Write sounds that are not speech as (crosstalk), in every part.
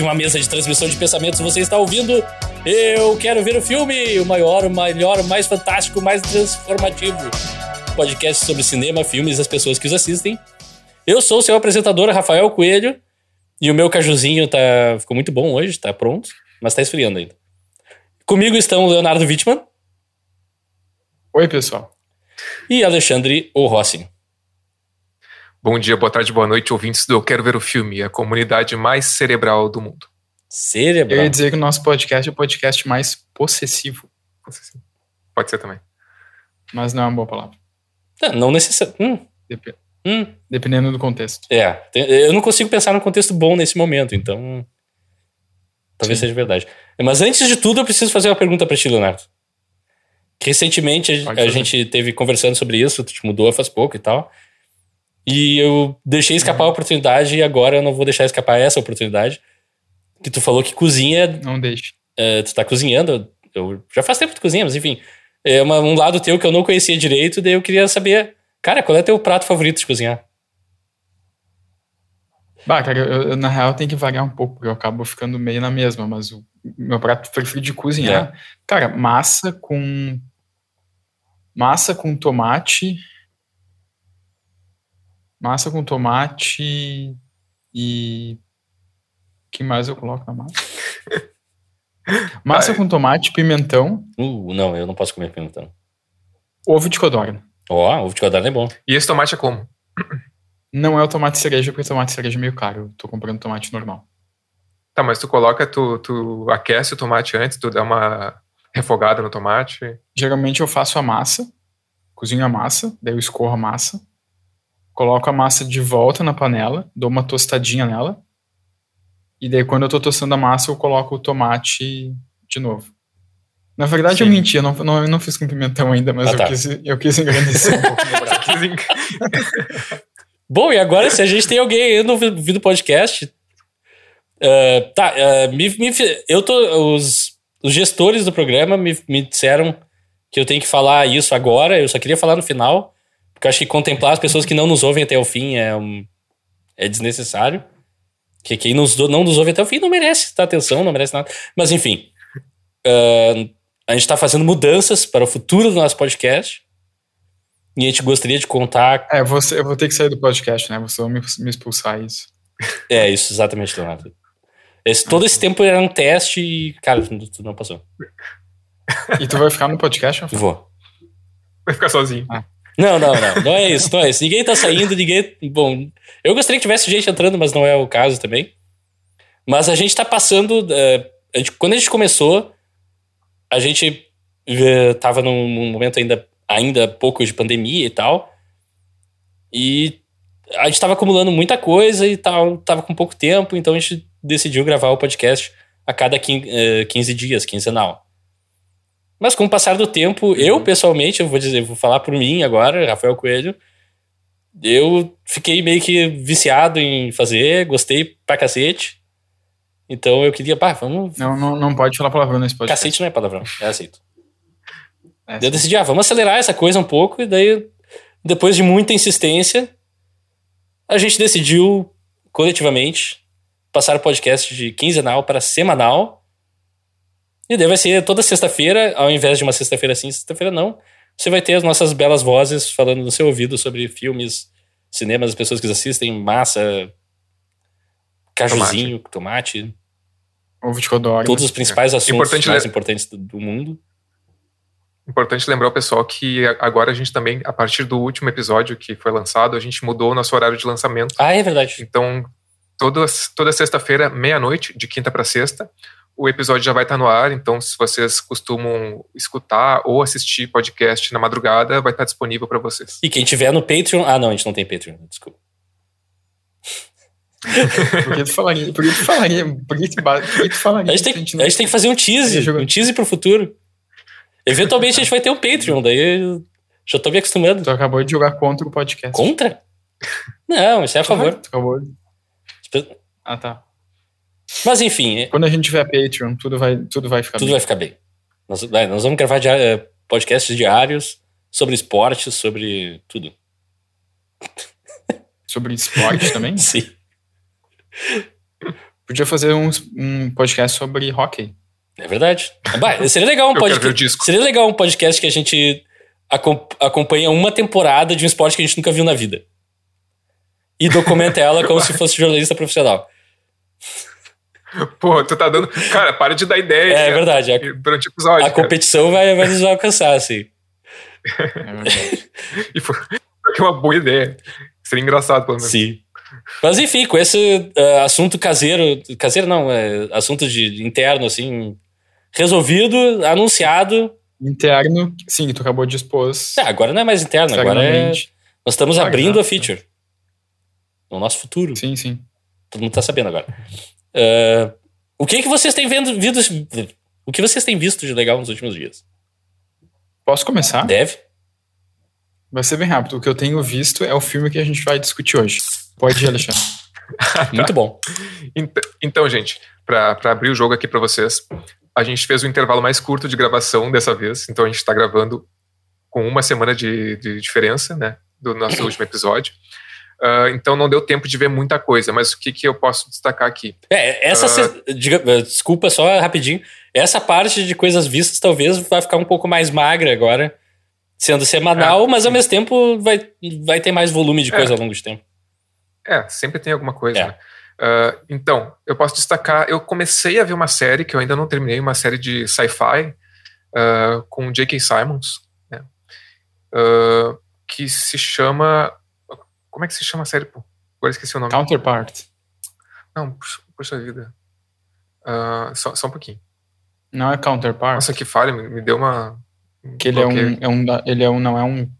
De uma mesa de transmissão de pensamentos, você está ouvindo Eu Quero Ver o Filme, o maior, o melhor, o mais fantástico, o mais transformativo podcast sobre cinema, filmes e as pessoas que os assistem. Eu sou o seu apresentador, Rafael Coelho, e o meu cajuzinho tá, ficou muito bom hoje, tá pronto, mas tá esfriando ainda. Comigo estão Leonardo Wittmann. Oi, pessoal. E Alexandre O Rossi. Bom dia, boa tarde, boa noite, ouvintes do Eu Quero Ver o Filme, a comunidade mais cerebral do mundo. Cerebral? Eu ia dizer que o nosso podcast é o podcast mais possessivo. Pode ser também. Mas não é uma boa palavra. Não, não necessariamente. Hum. Dep hum. Dependendo do contexto. É, eu não consigo pensar num contexto bom nesse momento, então. Talvez Sim. seja verdade. Mas antes de tudo, eu preciso fazer uma pergunta para ti, Leonardo. Recentemente a, a gente teve conversando sobre isso, tu te mudou faz pouco e tal. E eu deixei escapar uhum. a oportunidade e agora eu não vou deixar escapar essa oportunidade. Que tu falou que cozinha. Não deixe. Uh, tu tá cozinhando. Eu, já faz tempo que tu cozinha, mas enfim. É uma, um lado teu que eu não conhecia direito, daí eu queria saber, cara, qual é teu prato favorito de cozinhar? Bah, cara, eu, eu, na real tenho que variar um pouco, porque eu acabo ficando meio na mesma, mas o meu prato preferido de cozinhar, é. cara, massa com. Massa com tomate Massa com tomate e. O que mais eu coloco na massa? (laughs) Massa com tomate, pimentão. Uh, não, eu não posso comer pimentão. Ovo de codorna. Ó, oh, ovo de codorna é bom. E esse tomate é como? Não é o tomate cereja, porque o tomate cereja é meio caro. Eu tô comprando tomate normal. Tá, mas tu coloca, tu, tu aquece o tomate antes, tu dá uma refogada no tomate? Geralmente eu faço a massa, cozinho a massa, daí eu escorro a massa, coloco a massa de volta na panela, dou uma tostadinha nela, e daí quando eu tô tostando a massa eu coloco o tomate de novo. Na verdade Sim. eu menti, eu não, não, eu não fiz com pimentão ainda, mas ah, eu, tá. quis, eu quis engrandecer um pouco meu (laughs) braço. (laughs) Bom, e agora se a gente tem alguém aí no vídeo do podcast, uh, tá, uh, me, me, eu tô, os, os gestores do programa me, me disseram que eu tenho que falar isso agora, eu só queria falar no final, porque eu acho que contemplar as pessoas que não nos ouvem até o fim é, um, é desnecessário. Que quem nos, não nos ouve até o fim não merece dar atenção, não merece nada. Mas enfim. Uh, a gente está fazendo mudanças para o futuro do nosso podcast. E a gente gostaria de contar. É, você, eu vou ter que sair do podcast, né? Você vai me, me expulsar isso. (laughs) É, isso, exatamente, Leonardo. Esse, todo esse tempo era um teste e, cara, tu não passou. E tu vai ficar no podcast? Vou. Vai ficar sozinho. Ah. Não, não, não. Não é isso, não é isso. Ninguém tá saindo, ninguém. Bom, eu gostaria que tivesse gente entrando, mas não é o caso também. Mas a gente tá passando. Uh, a gente, quando a gente começou, a gente uh, tava num, num, momento ainda, ainda pouco de pandemia e tal. E a gente tava acumulando muita coisa e tal, tava com pouco tempo, então a gente decidiu gravar o podcast a cada 15, uh, 15 dias, quinzenal. Mas com o passar do tempo, uhum. eu pessoalmente, eu vou dizer, vou falar por mim agora, Rafael Coelho, eu fiquei meio que viciado em fazer, gostei pra cacete. Então eu queria, pá, vamos. Não, não, não pode falar palavrão nesse podcast. Cacete não é palavrão, é aceito. É, eu decidi, ah, vamos acelerar essa coisa um pouco, e daí, depois de muita insistência, a gente decidiu coletivamente passar o podcast de quinzenal para semanal e daí vai ser toda sexta-feira, ao invés de uma sexta-feira sim, sexta-feira não. Você vai ter as nossas belas vozes falando no seu ouvido sobre filmes, cinemas, as pessoas que assistem, massa, cajuzinho, tomate. tomate Ovo de codorna. Todos os principais é. assuntos importante mais importantes do, do mundo. Importante lembrar o pessoal que agora a gente também, a partir do último episódio que foi lançado, a gente mudou o nosso horário de lançamento. Ah, é verdade. Então, toda, toda sexta-feira, meia-noite, de quinta para sexta, o episódio já vai estar no ar, então se vocês costumam escutar ou assistir podcast na madrugada, vai estar disponível para vocês. E quem tiver no Patreon. Ah, não, a gente não tem Patreon, desculpa. (laughs) por que tu falaria? Por que tu falaria? Por que tu, por que tu falaria? A gente, tem, a gente, não... a gente tem que fazer um tease, um tease pro futuro. Eventualmente a gente vai ter um Patreon, daí já tô me acostumando. Tu acabou de jogar contra o podcast. Contra? Não, isso é a favor. Tu acabou. Ah, tá. Mas enfim. Quando a gente tiver Patreon, tudo vai, tudo vai ficar tudo bem. vai ficar bem. Nós, nós vamos gravar diário, eh, podcasts diários sobre esportes, sobre tudo. Sobre esporte (laughs) também? Sim. Podia fazer um, um podcast sobre hockey. É verdade. Bah, seria legal um (laughs) podcast. Seria legal um podcast que a gente acom- acompanha uma temporada de um esporte que a gente nunca viu na vida. E documenta ela como se fosse jornalista profissional. Pô, tu tá dando. Cara, para de dar ideia. É, cara. verdade. A, Durante o episódio. a cara. competição vai, vai nos alcançar, assim. É (laughs) verdade. E foi foi uma boa ideia. Seria engraçado, pelo menos. Sim. Mas enfim, com esse eh, assunto caseiro, caseiro não, é assunto de de interno, assim, resolvido, anunciado. Interno, sim, tu acabou de expor. Ah, agora não é mais interno, agora é. Nós estamos abrindo a feature. No nosso futuro. Sim, sim. Todo mundo tá sabendo agora. Eh, o que que vocês têm vendo, vindo, o que vocês têm visto de legal nos últimos dias? Posso começar? Deve? Vai ser bem rápido. O que eu tenho visto é o filme que a gente vai discutir hoje. Pode ir, Alexandre. (laughs) Muito bom. Ent- Então, gente, pra pra abrir o jogo aqui pra vocês, a gente fez um intervalo mais curto de gravação dessa vez. Então, a gente tá gravando com uma semana de, de diferença, né? Do nosso (coughs) último episódio. Ah, então, não deu tempo de ver muita coisa. Mas o que, que eu posso destacar aqui? É, essa. Ah. se- diga- eh, desculpa, só rapidinho. Essa parte de coisas vistas talvez vai ficar um pouco mais magra agora, sendo semanal, É, mas ao mesmo tempo vai, vai ter mais volume de É. coisa ao longo de tempo. É, sempre tem alguma coisa. É. né? Ah, então, eu posso destacar. Eu comecei a ver uma série que eu ainda não terminei, uma série de sci-fi ah, com J.K. Simons, né? Ah, que se chama. Como é que se chama a série? Pô? Agora esqueci o nome. Counterpart. Não, puxa vida. Ah, só, só um pouquinho. Não é Counterpart. Nossa, que falha, me, me deu uma. que ele é um, é um. Ele é um. Não é um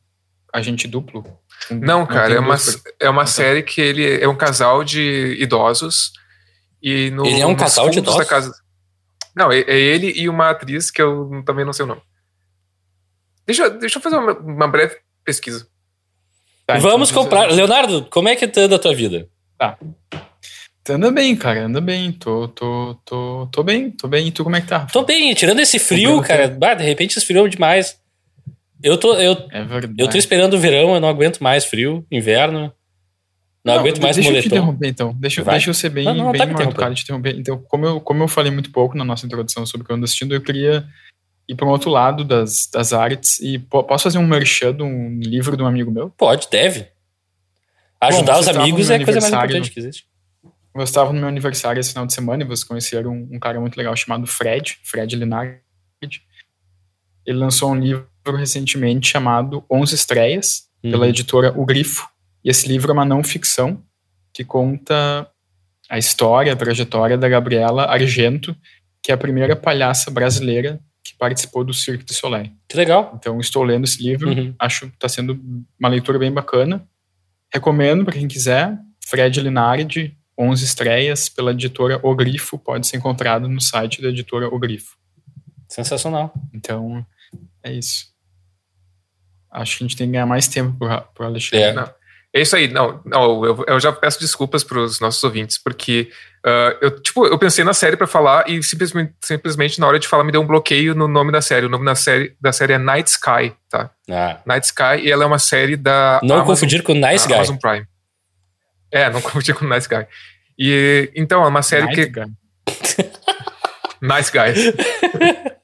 agente duplo. Um- Não, cara, é uma, é uma Então. série que ele é um casal de idosos e no, Ele é um casal de da idosos? casa. Não, é, é ele e uma atriz que eu também não sei o nome. Deixa, eu- deixa eu fazer uma, uma breve pesquisa. Tá, então Vamos diz- comprar. Leonardo, como é que tá anda a tua vida? Tá, Anda bem, cara, anda bem. Tô, tô, tô, tô bem, tô bem. E tu como é que tá? Tô bem, tirando esse frio, cara. De repente esfriou demais. Eu tô, eu, É eu tô esperando o verão, eu não aguento mais frio, inverno. Não, aguento mais deixa eu te moletom. interromper, então. Deixa, Vai. deixa eu ser bem, Não, não, bem tá educado de te interromper. Então, como eu, como eu falei muito pouco na nossa introdução sobre o que eu ando assistindo, eu queria ir para um outro lado das, das artes e po- posso fazer um merchan de um livro de um amigo meu? Pode, deve. Ajudar Bom, os amigos é a coisa mais importante que existe. Eu estava no meu aniversário esse final de semana e vocês conheceram um, um cara muito legal chamado Fred, Fred Linardi. Ele lançou um livro recentemente chamado Onze Estreias, pela Uhum. editora O Grifo. E esse livro é uma não ficção que conta a história, a trajetória da Gabriela Argento, que é a primeira palhaça brasileira participou do Cirque du Soleil. Que legal. Então, estou lendo esse livro, Uhum. acho que está sendo uma leitura bem bacana. Recomendo para quem quiser. Fred Linardi, 11 estreias, pela editora O Grifo, pode ser encontrado no site da editora O Grifo. Sensacional. Então, é isso. Acho que a gente tem que ganhar mais tempo pro, pro Alexandre. É. Não. É isso aí, não, não eu, eu já peço desculpas para os nossos ouvintes, porque ah, eu, tipo, eu pensei na série para falar e simplesmente, simplesmente na hora de falar me deu um bloqueio no nome da série. O nome da série, da série é Night Sky, tá? Ah, Night Sky, e ela é uma série da não Amazon, confundir com Nice Guy. Amazon Prime. É, não (laughs) confundir com Nice Guy. E, então, é uma série Night que... Guy. (laughs) Nice Guys. (laughs)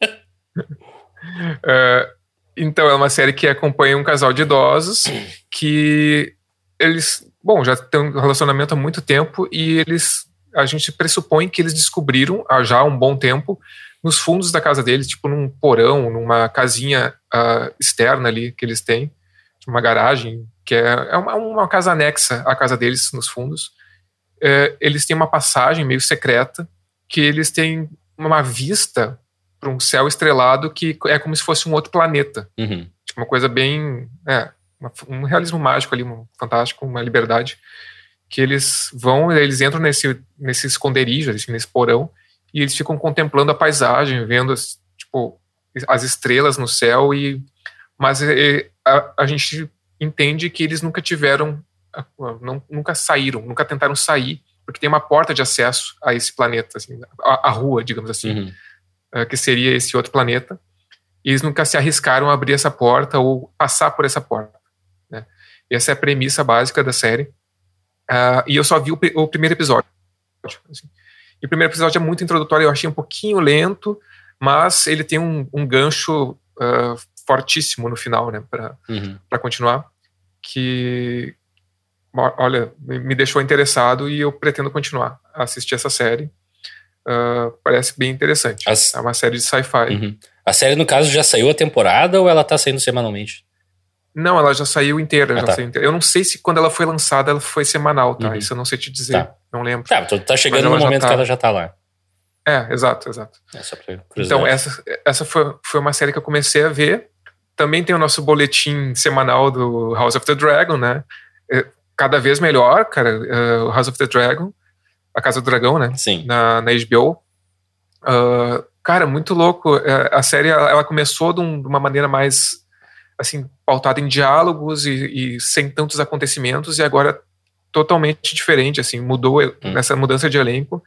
É, então, é uma série que acompanha um casal de idosos que eles, bom, já têm um relacionamento há muito tempo e eles, a gente pressupõe que eles descobriram há já um bom tempo nos fundos da casa deles, tipo num porão, numa casinha ah, externa ali que eles têm, uma garagem, que é, é uma, uma casa anexa à casa deles nos fundos. É, eles têm uma passagem meio secreta que eles têm uma vista para um céu estrelado que é como se fosse um outro planeta. Uhum. Tipo, uma coisa bem. É, um realismo mágico ali, um fantástico, uma liberdade. Que eles vão, eles entram nesse, nesse esconderijo, assim, nesse porão, e eles ficam contemplando a paisagem, vendo as, tipo, as estrelas no céu, e mas é, a, a gente entende que eles nunca tiveram, não, nunca saíram, nunca tentaram sair, porque tem uma porta de acesso a esse planeta, assim, a, a rua, digamos assim Uhum. eh, que seria esse outro planeta, e eles nunca se arriscaram a abrir essa porta ou passar por essa porta. Né? Essa é a premissa básica da série. Ah, e eu só vi o, o primeiro episódio. assim. E o primeiro episódio é muito introdutório, eu achei um pouquinho lento, mas ele tem um, um gancho uh, fortíssimo no final, né, para Uhum. continuar, que, olha, me deixou interessado e eu pretendo continuar a assistir essa série. Uh, parece bem interessante. As- É uma série de sci-fi. Uhum. A série, no caso, já saiu a temporada ou ela tá saindo semanalmente? Não, ela já saiu inteira. Ah, já tá. saiu inteira. Eu não sei se quando ela foi lançada ela foi semanal, tá? Uhum. Isso eu não sei te dizer. Tá. Não lembro. Tá, então tá chegando no momento tá. que ela já tá lá. É, exato, exato. É. Então, essa, essa foi, foi uma série que eu comecei a ver. Também tem o nosso boletim semanal do House of the Dragon, né? É, Cada vez melhor, cara. O House of the Dragon, a Casa do Dragão, né? Sim. Na, na HBO. Ah, cara, muito louco. É, A série ela, ela começou de, um- de uma maneira mais assim pautada em diálogos e, e sem tantos acontecimentos e agora totalmente diferente. Assim, mudou nessa mudança de elenco.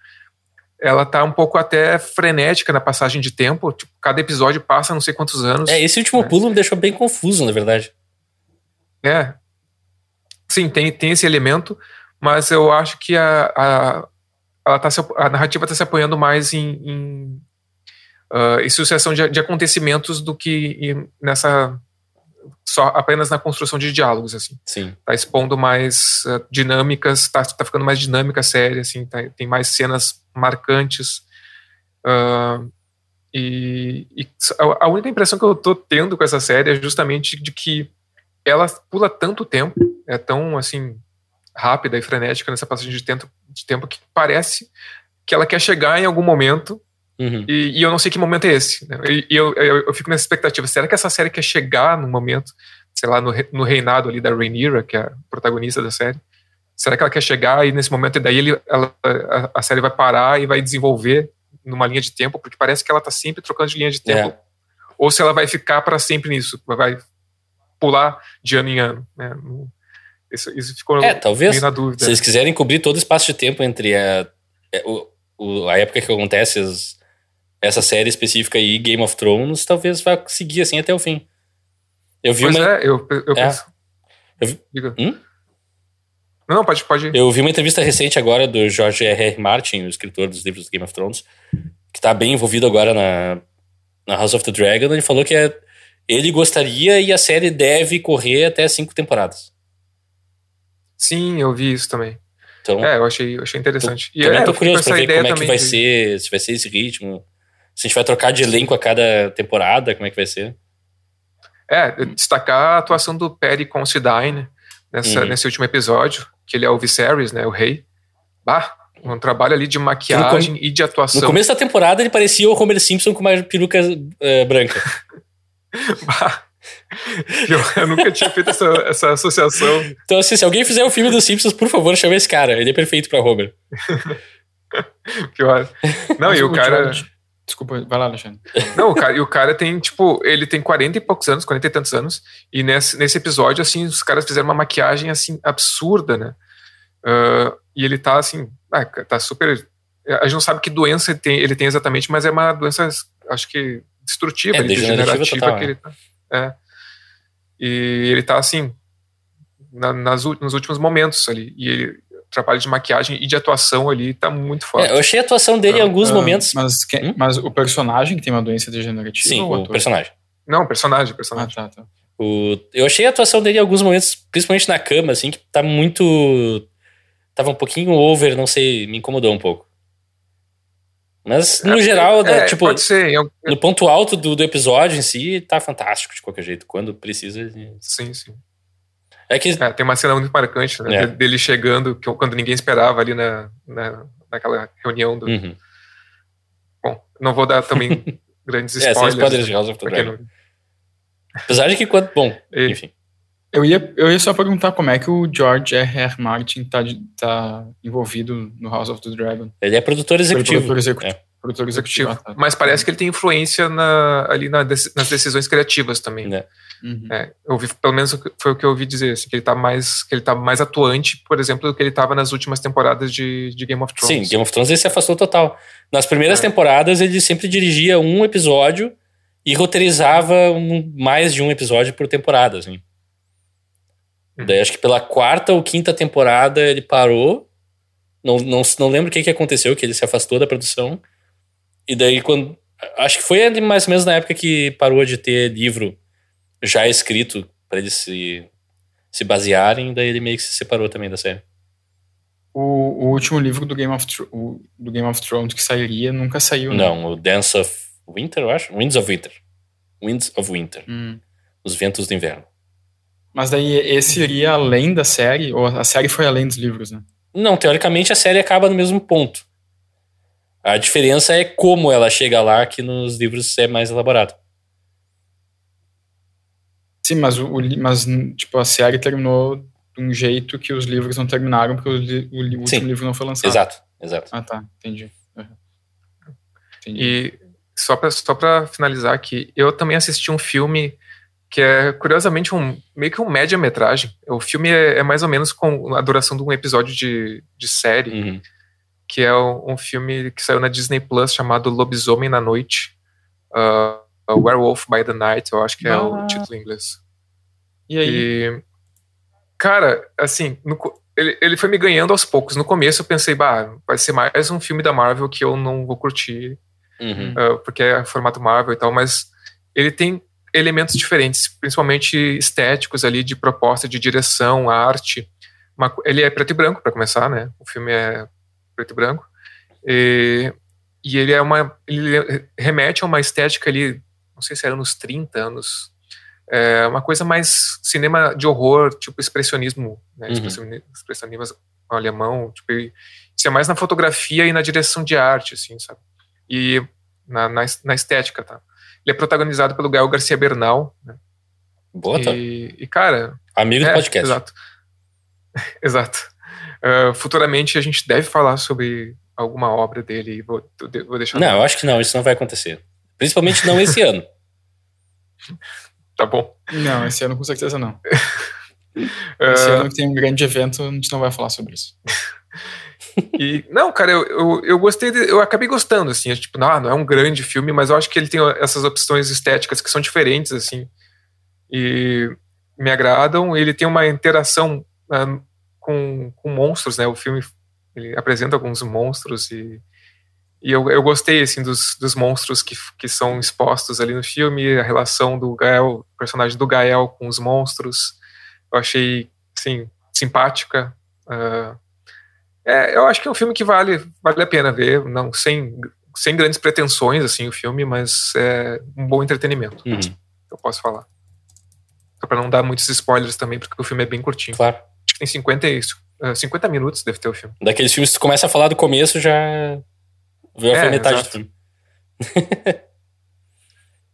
Ela tá um pouco até frenética na passagem de tempo. Tipo, cada episódio passa não sei quantos anos. É, esse último É. pulo me deixou bem confuso, na verdade. É. Sim, tem, tem esse elemento, mas eu acho que a, a, ela tá se, a narrativa está se apoiando mais em, em, ah, em sucessão de, de acontecimentos do que em- nessa. Só apenas na construção de diálogos, assim. Sim. Tá expondo mais ah, dinâmicas, tá, tá ficando mais dinâmica a série, assim, tá- tem mais cenas marcantes. Ah, e, e a- a única impressão que eu tô tendo com essa série é justamente de que ela pula tanto tempo, é tão assim rápida e frenética nessa passagem de tempo, de tempo que parece que ela quer chegar em algum momento Uhum. e, e eu não sei que momento é esse. né? E, e eu, eu, eu fico nessa expectativa. Será que essa série quer chegar num momento, sei lá, no, no reinado ali da Rhaenyra, que é a protagonista da série? Será que ela quer chegar e nesse momento, e daí ele, ela, a, a série vai parar e vai desenvolver numa linha de tempo? Porque parece que ela tá sempre trocando de linha de tempo. É. Ou se ela vai ficar para sempre nisso, vai pular de ano em ano. Né? Isso, isso ficou É, talvez. na dúvida. Se eles quiserem cobrir todo o espaço de tempo entre a, é, o, o- a época que acontece as- essa série específica e Game of Thrones, talvez vá seguir assim até o fim. Eu vi Pois uma, é, eu, eu É. penso. Eu vi- Diga. Hum? Não, pode, pode. Eu vi uma entrevista recente agora do George R. R. Martin, o escritor dos livros do Game of Thrones, que tá bem envolvido agora na, na House of the Dragon. Ele falou que é, ele gostaria e a série deve correr até cinco temporadas. Sim, eu vi isso também. Então, É, eu achei, eu achei interessante. E também é, tô curioso pra ver como é que vai de- ser, se vai ser esse ritmo. Se a gente vai trocar de elenco a cada temporada, como é que vai ser? É, destacar a atuação do Perry Considine nessa, Uhum. nesse último episódio, que ele é o Viserys, né, o rei. Bah, um trabalho ali de maquiagem e de atuação. No começo da temporada ele parecia o Homer Simpson com uma peruca eh, branca. (laughs) Bah, eu, eu nunca tinha feito essa, essa associação. Então, assim, se alguém fizer o filme dos Simpsons, por favor, chama esse cara. Ele é perfeito pra Homer. (laughs) Pior. Não, e o cara. Desculpa, vai lá, Alexandre. Não, o cara, e o cara tem, tipo, ele tem 40 e poucos anos, 40 e tantos anos, e nesse, nesse episódio, assim, os caras fizeram uma maquiagem, assim, absurda, né? Ah, e ele tá, assim, ah, tá super... A gente não sabe que doença ele tem, ele tem exatamente, mas é uma doença, acho que, destrutiva, É, degenerativa total, que né? ele tá. É. E ele tá, assim, na- nas, nos últimos momentos ali, e ele- trabalho de maquiagem e de atuação ali tá muito forte. É, eu achei a atuação dele em alguns Ah, momentos. Mas, quem- Hum? mas o personagem que tem uma doença degenerativa Sim, ou o ator? personagem. Não, personagem, Ah, personagem. tá, tá. O- eu achei a atuação dele em alguns momentos, principalmente na cama, assim, que tá muito. Tava um pouquinho over, não sei, me incomodou um pouco. Mas, no geral, né, é, tipo, pode ser, em algum- no ponto alto do, do episódio em si, tá fantástico de qualquer jeito. Quando precisa. sim, sim. É que. É, tem uma cena muito marcante, né? É. de- Dele chegando, que, quando ninguém esperava ali na, na, naquela reunião do. Uhum. Bom, não vou dar também (laughs) grandes É, sem spoilers. spoilers de House of the Dragon. não- Apesar de que quando. Bom, E- enfim. Eu ia, eu ia só perguntar como é que o George R. R. Martin tá, tá envolvido no House of the Dragon. Ele é produtor executivo. Produtor executivo. É. Produtor executivo. ah, tá. Mas parece que ele tem influência na- ali na nas decisões criativas também. Né. Uhum. É, eu pelo menos foi o que eu ouvi dizer, assim, que ele tá mais que ele tá mais atuante, por exemplo, do que ele estava nas últimas temporadas de, de Game of Sim, Thrones. Game of Thrones ele se afastou total. Nas primeiras É. temporadas, ele sempre dirigia um episódio e roteirizava um- mais de um episódio por temporada, assim. Uhum. Daí acho que pela quarta ou quinta temporada ele parou. Não, não, não lembro o que, que aconteceu, que ele se afastou da produção. E daí, quando. Acho que foi mais ou menos na época que parou de ter livro já escrito para eles se, se basearem, daí ele meio que se separou também da série. O, o último livro do Game, of o- do Game of Thrones que sairia nunca saiu, né? Não, o Dance of Winter, eu acho. Winds of Winter. Winds of Winter. Hum. Os Ventos do Inverno. Mas daí esse iria além da série, ou a série foi além dos livros, né? Não, teoricamente a série acaba no mesmo ponto. A diferença é como ela chega lá, que nos livros é mais elaborado. Sim, mas, o, mas tipo, a série terminou de um jeito que os livros não terminaram, porque o, o o Sim. último livro não foi lançado. Exato, exato. Ah, tá. Entendi. Uhum. Entendi. E só pra, só pra finalizar aqui, eu também assisti um filme que é, curiosamente, um, meio que um média-metragem. O filme é, é mais ou menos com a duração de um episódio de, de série, Uhum. que é um, um filme que saiu na Disney Plus chamado Lobisomem na Noite. Uh, Werewolf by the Night, eu acho que é Ah. o título em inglês. E aí? E, cara, assim, no ele, ele foi me ganhando aos poucos. No começo eu pensei, bah, vai ser mais um filme da Marvel que eu não vou curtir, Uhum. uh, porque é formato Marvel e tal, mas ele tem elementos diferentes, principalmente estéticos ali, de proposta, de direção, arte. Uma ele é preto e branco, para começar, né? O filme é preto e branco. E, e ele é uma. Ele remete a uma estética ali, não sei se era nos 30 anos. É uma coisa mais cinema de horror, tipo expressionismo, né? Uhum. Expressioni- Expressionismo alemão, tipo, isso é mais na fotografia e na direção de arte, assim, sabe? E na, na, na estética, tá? Ele é protagonizado pelo Gael Garcia Bernal, né? Boa, tá. E, e, cara, Amigo do é, podcast. Exato. (laughs) exato. Uh, futuramente a gente deve falar sobre alguma obra dele vou, vou deixar. Não, eu acho que não, isso não vai acontecer. Principalmente não esse (laughs) ano. Tá bom. Não, esse ano com certeza não. Uh, (laughs) Esse ano que tem um grande evento, a gente não vai falar sobre isso. E, não, cara, eu, eu, eu gostei, de- eu acabei gostando, assim, é tipo, não, não é um grande filme, mas eu acho que ele tem essas opções estéticas que são diferentes, assim, e me agradam. Ele tem uma interação ah, com, com monstros, né? O filme ele apresenta alguns monstros e, e eu, eu gostei, assim, dos, dos monstros que, que são expostos ali no filme, a relação do Gael, o personagem do Gael com os monstros, eu achei, assim, simpática. ah, é, eu acho que é um filme que vale, vale a pena ver, não sem, sem grandes pretensões, assim, o filme, mas é um bom entretenimento, Uhum, eu posso falar. Só pra não dar muitos spoilers também, porque o filme é bem curtinho. claro. Acho que tem 50, e- eh, 50 minutos, deve ter o filme. Daqueles filmes que tu começa a falar do começo, já. Já É, foi metade do filme.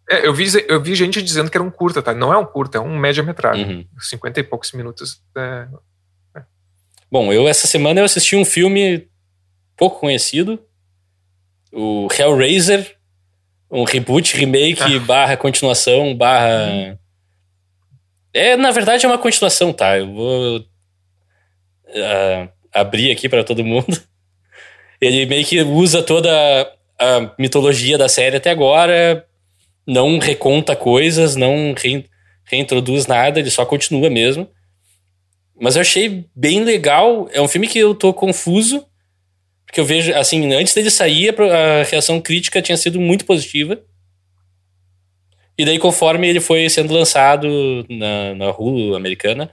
É, eu vi, eu vi gente dizendo que era um curta, tá? Não é um curta, é um média-metragem. Uhum. 50 e poucos minutos. é, Bom, eu essa semana eu assisti um filme pouco conhecido, o Hellraiser, um reboot, remake, barra continuação, barra... É, na verdade é uma continuação, tá? Eu vou ah, abrir aqui pra todo mundo. Ele meio que usa toda a mitologia da série até agora, não reconta coisas, não rein- reintroduz nada, ele só continua mesmo. Mas eu achei bem legal. É um filme que eu tô confuso. Porque eu vejo, assim, antes dele sair, a reação crítica tinha sido muito positiva. E daí, conforme ele foi sendo lançado na, na Hulu americana,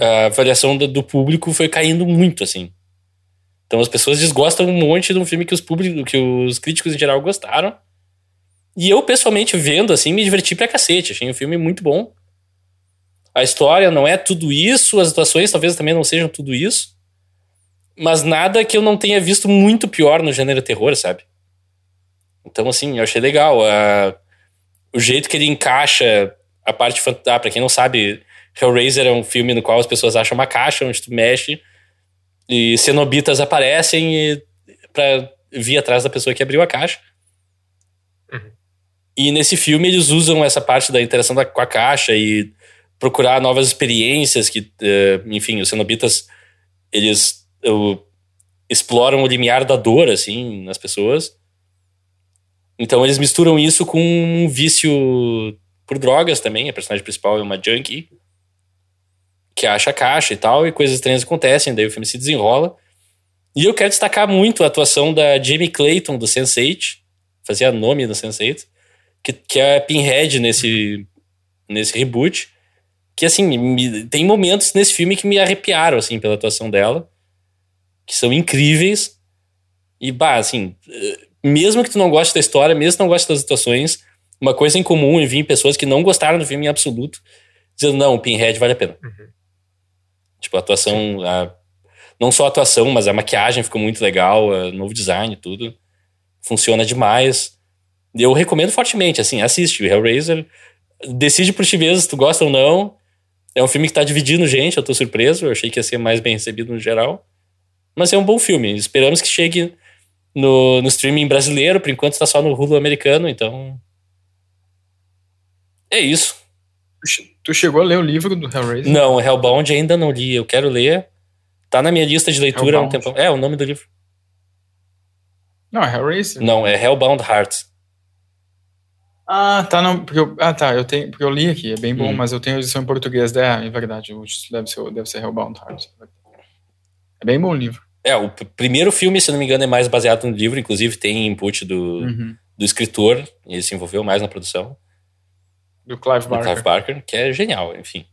a avaliação do público foi caindo muito, assim. Então as pessoas desgostam um monte de um filme que os, públicos, que os críticos em geral gostaram. E eu, pessoalmente, vendo, assim, me diverti pra cacete. Achei um filme muito bom. A história não é tudo isso, as atuações talvez também não sejam tudo isso. Mas nada que eu não tenha visto muito pior no gênero terror, sabe? Então, assim, eu achei legal. a- o jeito que ele encaixa a parte. fan- Ah, pra quem não sabe, Hellraiser é um filme no qual as pessoas acham uma caixa onde tu mexe e cenobitas aparecem e, pra vir atrás da pessoa que abriu a caixa. E nesse filme eles usam essa parte da interação da- com a caixa e procurar novas experiências que, eh, enfim, os cenobitas eles uh, exploram o limiar da dor assim nas pessoas. Então eles misturam isso com um vício por drogas também. A personagem principal é uma junkie que acha a caixa e tal, e coisas estranhas acontecem, daí o filme se desenrola. E eu quero destacar muito a atuação da Jamie Clayton, do Sense8, fazia nome do Sense8, que, que é a Pinhead nesse, nesse reboot. Que, assim, me, tem momentos nesse filme que me arrepiaram, assim, pela atuação dela, que são incríveis. E, bah, assim, mesmo que tu não goste da história, mesmo que não goste das atuações, uma coisa em comum em vir pessoas que não gostaram do filme em absoluto, dizendo, não, Pinhead vale a pena. Uhum. Tipo, a atuação, a, não só a atuação, mas a maquiagem ficou muito legal, o novo design, tudo. Funciona demais. Eu recomendo fortemente, assim, assiste o Hellraiser. Decide por ti mesmo se tu gosta ou não. É um filme que tá dividindo gente, eu tô surpreso. Eu achei que ia ser mais bem recebido no geral. Mas é um bom filme. Esperamos que chegue no, no streaming brasileiro. Por enquanto tá só no Hulu americano, então. É isso. Tu chegou a ler o livro do Hellraiser? Não, Hellbound ainda não li. Eu quero ler. Tá na minha lista de leitura há um tempão. É, o nome do livro. Não, é Hellraiser. Não, é Hellbound Heart. Ah, tá. Não, porque eu, ah, tá. Eu tenho, porque eu li aqui, é bem bom, hum. mas eu tenho edição em português. É, é verdade. O título deve ser, deve ser Hellbound Heart. É bem bom o livro. É, o primeiro filme, se não me engano, é mais baseado no livro. Inclusive, tem input do, uhum. do escritor. Ele se envolveu mais na produção. Do Clive Barker. Do Clive Barker, que é genial, enfim.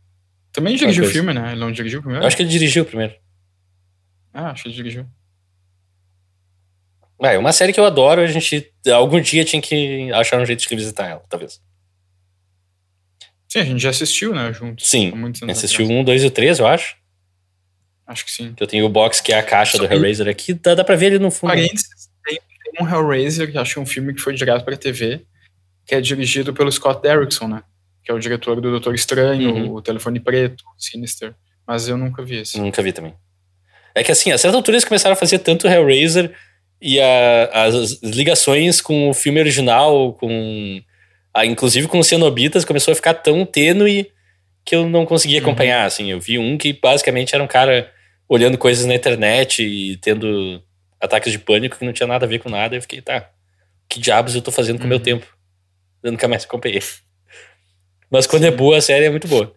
Também dirigiu o filme, né? Ele não dirigiu o primeiro? Eu acho que ele dirigiu o primeiro. Ah, acho que ele dirigiu. É, uma série que eu adoro, a gente algum dia tinha que achar um jeito de revisitar ela, talvez. Sim, a gente já assistiu, né, juntos. Sim, assistiu um, dois e três, eu acho. Acho que sim. Eu tenho o box que é a caixa Só do Hellraiser aqui, dá, dá pra ver ele no fundo. Parênteses, tem, tem um Hellraiser, que acho que é um filme que foi direto pra TV, que é dirigido pelo Scott Derrickson, né? Que é o diretor do Doutor Estranho, uhum. o Telefone Preto, Sinister. Mas eu nunca vi esse. Nunca vi também. É que assim, a certa altura eles começaram a fazer tanto Hellraiser e a, as ligações com o filme original, com. A, inclusive com os Cenobitas, começou a ficar tão tênue que eu não conseguia uhum. acompanhar. Uhum. Assim, eu vi um que basicamente era um cara olhando coisas na internet e tendo ataques de pânico que não tinha nada a ver com nada. Eu fiquei, tá, que diabos eu tô fazendo com o uhum. meu tempo? Eu nunca mais acompanhei. Mas quando é boa, a série é muito boa.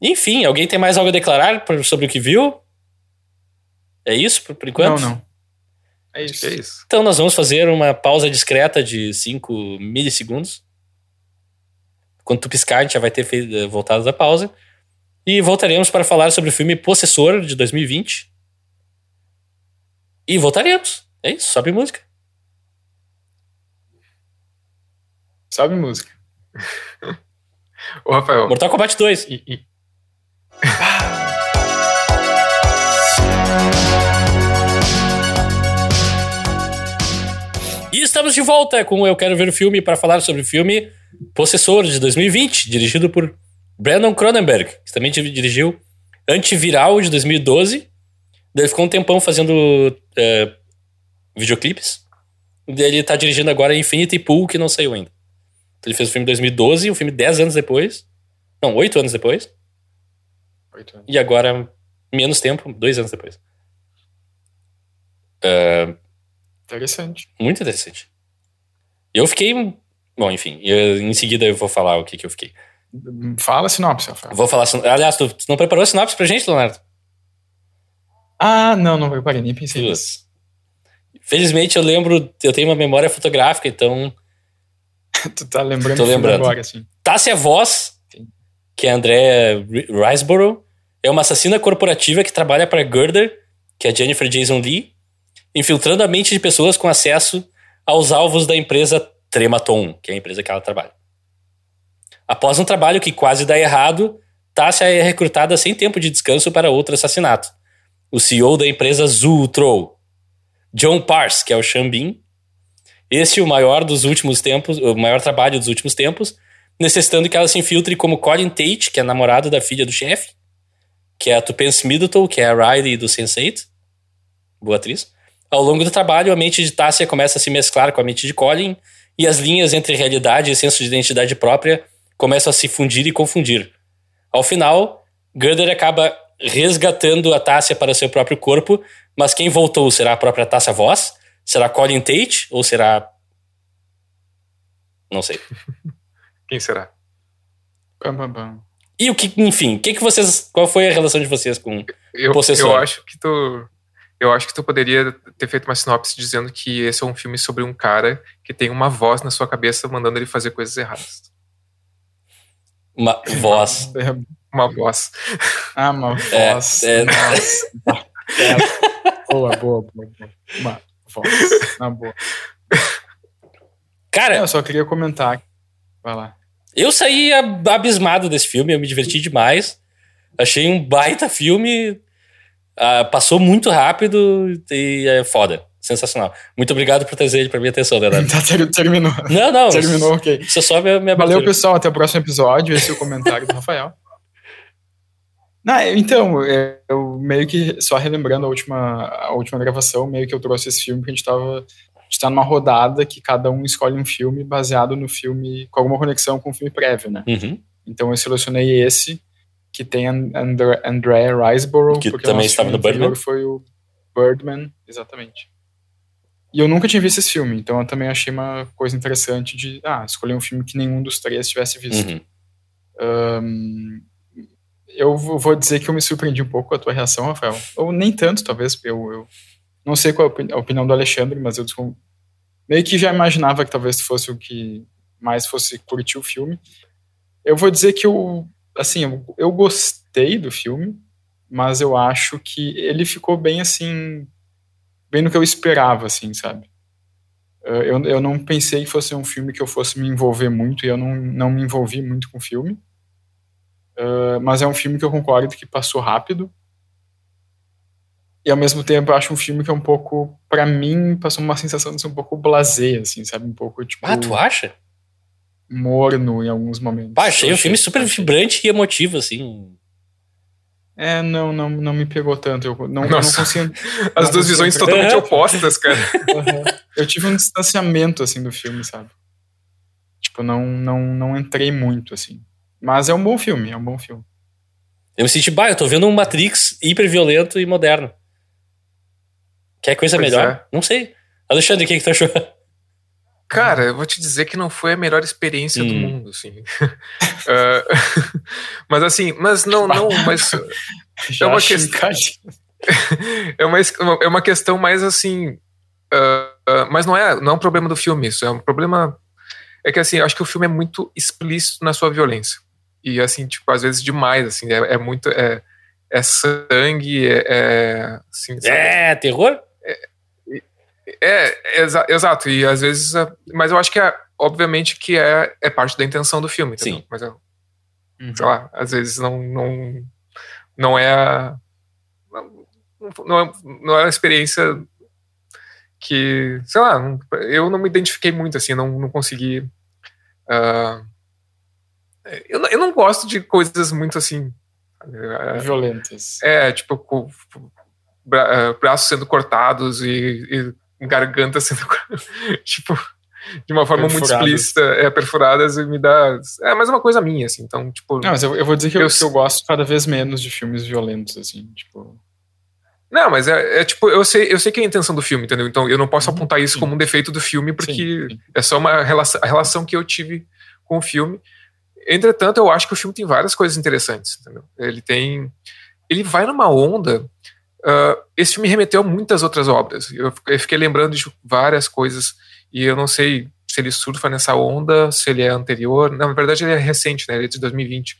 Enfim, alguém tem mais algo a declarar sobre o que viu? É isso por, por enquanto? Não, não. É isso. É isso. Então nós vamos fazer uma pausa discreta de 5 milissegundos. Quando tu piscar, a gente já vai ter feito, eh, voltado da pausa. E voltaremos para falar sobre o filme Possessor, de 2020. E voltaremos. É isso, sobe música. Sobe música. (laughs) Ô, Rafael. Mortal Kombat 2. E, e... E estamos de volta com Eu Quero Ver o Filme para falar sobre o filme Possessor de 2020, dirigido por Brandon Cronenberg, que também dirigiu Antiviral de 2012. Ele ficou um tempão fazendo uh, videoclipes. Ele está dirigindo agora Infinity Pool, que não saiu ainda. Ele fez o filme em 2012, o filme 10 anos depois. Não, 8 anos depois. 8 anos. E agora, menos tempo, 2 anos depois. Uh, interessante. Muito interessante. Eu fiquei. Bom, enfim, eu, em seguida eu vou falar o que, que eu fiquei. Fala a sinopse, Rafael. Vou falar. Aliás, tu, tu, não preparou a sinopse pra gente, Leonardo? Ah, não, não preparei, nem pensei nisso. Felizmente eu lembro, eu tenho uma memória fotográfica, então (laughs) tu tá lembrando, Tô lembrando. agora, assim. Tássia Voss, Sim. que é a Andrea Riseborough, é uma assassina corporativa que trabalha para Girder, que é Jennifer Jason Lee, infiltrando a mente de pessoas com acesso aos alvos da empresa Trematon, que é a empresa que ela trabalha. Após um trabalho que quase dá errado, Tássia é recrutada sem tempo de descanso para outro assassinato. O CEO da empresa Zultro, John Parse, que é o Xambin, este o maior dos últimos tempos, o maior trabalho dos últimos tempos, necessitando que ela se infiltre como Colin Tate, que é namorado da filha do chefe, que é a Tupence Middleton, que é a Riley do Sense8, boa atriz. Ao longo do trabalho, a mente de Tássia começa a se mesclar com a mente de Colin, e as linhas entre realidade e senso de identidade própria começam a se fundir e confundir. Ao final, Gerder acaba resgatando a Tássia para seu próprio corpo, mas quem voltou será a própria Tássia Voss, Será Colin Tate ou será. Não sei. (laughs) Quem será? Bam, bam, bam. E o que, enfim, que que vocês, qual foi a relação de vocês com eu, Possessor? Eu acho que tu eu acho que tu poderia ter feito uma sinopse dizendo que esse é um filme sobre um cara que tem uma voz na sua cabeça mandando ele fazer coisas erradas. Uma voz. (laughs) Uma voz. Ah, uma É, voz. é. Nossa. É. (laughs) Boa, boa, boa, boa. Uma Na boa. Cara, Eu só queria comentar. Vai lá. eu saí ab- abismado desse filme, eu me diverti demais. Achei um baita filme. ah, passou muito rápido e é foda. Sensacional. Muito obrigado por trazer ele pra minha atenção, (laughs) Leonardo. Tá, ter- terminou. Não, não. Terminou, ok. Isso é só minha, minha Valeu, abertura. pessoal. Até o próximo episódio. Esse é o comentário do Rafael. Não, eu- então, eu, eu meio que, só relembrando a última, a última gravação, meio que eu trouxe esse filme porque a gente tava. A gente tá numa rodada que cada um escolhe um filme baseado no filme, com alguma conexão com o filme prévio, né? Uhum. Então eu selecionei esse, que tem And- Andr Andrea Riseborough, Que porque o também estava no Birdman. Foi o Birdman, exatamente. E eu nunca tinha visto esse filme, então eu também achei uma coisa interessante de ah, escolher um filme que nenhum dos três tivesse visto. Uhum. Ahn, eu vou dizer que eu me surpreendi um pouco com a tua reação, Rafael. Ou nem tanto, talvez. Eu, eu não sei qual é a opini- a opinião do Alexandre, mas eu meio que já imaginava que talvez fosse o que mais fosse curtir o filme. Eu vou dizer que eu, assim, eu, eu gostei do filme, mas eu acho que ele ficou bem assim, bem no que eu esperava, assim, sabe? Eu, eu não pensei que fosse um filme que eu fosse me envolver muito, e eu não, não me envolvi muito com o filme. Uh, mas é um filme que eu concordo que passou rápido. E ao mesmo tempo eu acho um filme que é um pouco, pra mim, passou uma sensação de ser um pouco blasé, assim, sabe? Um pouco, tipo, Ah, tu acha? morno em alguns momentos. Ah, achei Eu um filme super achei. vibrante e emotivo, assim. É, não, não, não me pegou tanto. Eu não, eu não Nossa. consigo. As não duas visões entrar. totalmente opostas, cara. (laughs) Uhum. Eu tive um distanciamento, assim, do filme, sabe? Tipo, não, não, não entrei muito, assim. Mas é um bom filme, é um bom filme. Eu me senti, bah, eu tô vendo um Matrix hiper violento e moderno. Quer coisa Pois melhor? é. Não sei. Alexandre, o que, que tu achou? Cara, eu vou te dizer que não foi a melhor experiência do Hum. mundo, assim. (laughs) Ah, (laughs) mas assim, mas não, (laughs) não, mas Já uma achei questão- é uma, é uma questão mais assim. ah, ah, mas não é, não é um problema do filme, isso é um problema. É que assim, eu acho que o filme é muito explícito na sua violência. E assim, tipo, às vezes demais, assim, é, é muito. É, é sangue, é. é assim, sabe? É, terror? É, exa- exato. E às vezes. ah, Mas eu acho que é, obviamente, que é, é parte da intenção do filme, entendeu? Sim. Mas eu, Uhum. sei lá, às vezes não, não, não é a. Não, não, é, não é a experiência que. Sei lá, não- eu não me identifiquei muito, assim, não, não consegui. ah, eu, não- eu não gosto de coisas muito assim. ah, Violentas. é, tipo, com bra- eh, braços sendo cortados e, e garganta sendo. (laughs) tipo, de uma forma muito explícita, é, perfuradas e me dá. É mais uma coisa minha, assim. Então, tipo. Não, mas eu, eu vou dizer que eu, Eu que eu gosto cada vez menos de filmes violentos, assim, tipo... Não, mas é, é tipo, eu sei, eu sei que é a intenção do filme, entendeu? Então eu não posso Uhum, apontar isso sim. como um defeito do filme, porque Sim, sim. é só uma relação, a relação que eu tive com o filme. Entretanto, eu acho que o filme tem várias coisas interessantes, entendeu? Ele tem. Ele vai numa onda. ah, esse filme remeteu a muitas outras obras. Eu, eu fiquei lembrando de várias coisas e eu não sei se ele surfa nessa onda, se ele é anterior. Não, na verdade, ele é recente, né? Ele é de 2020.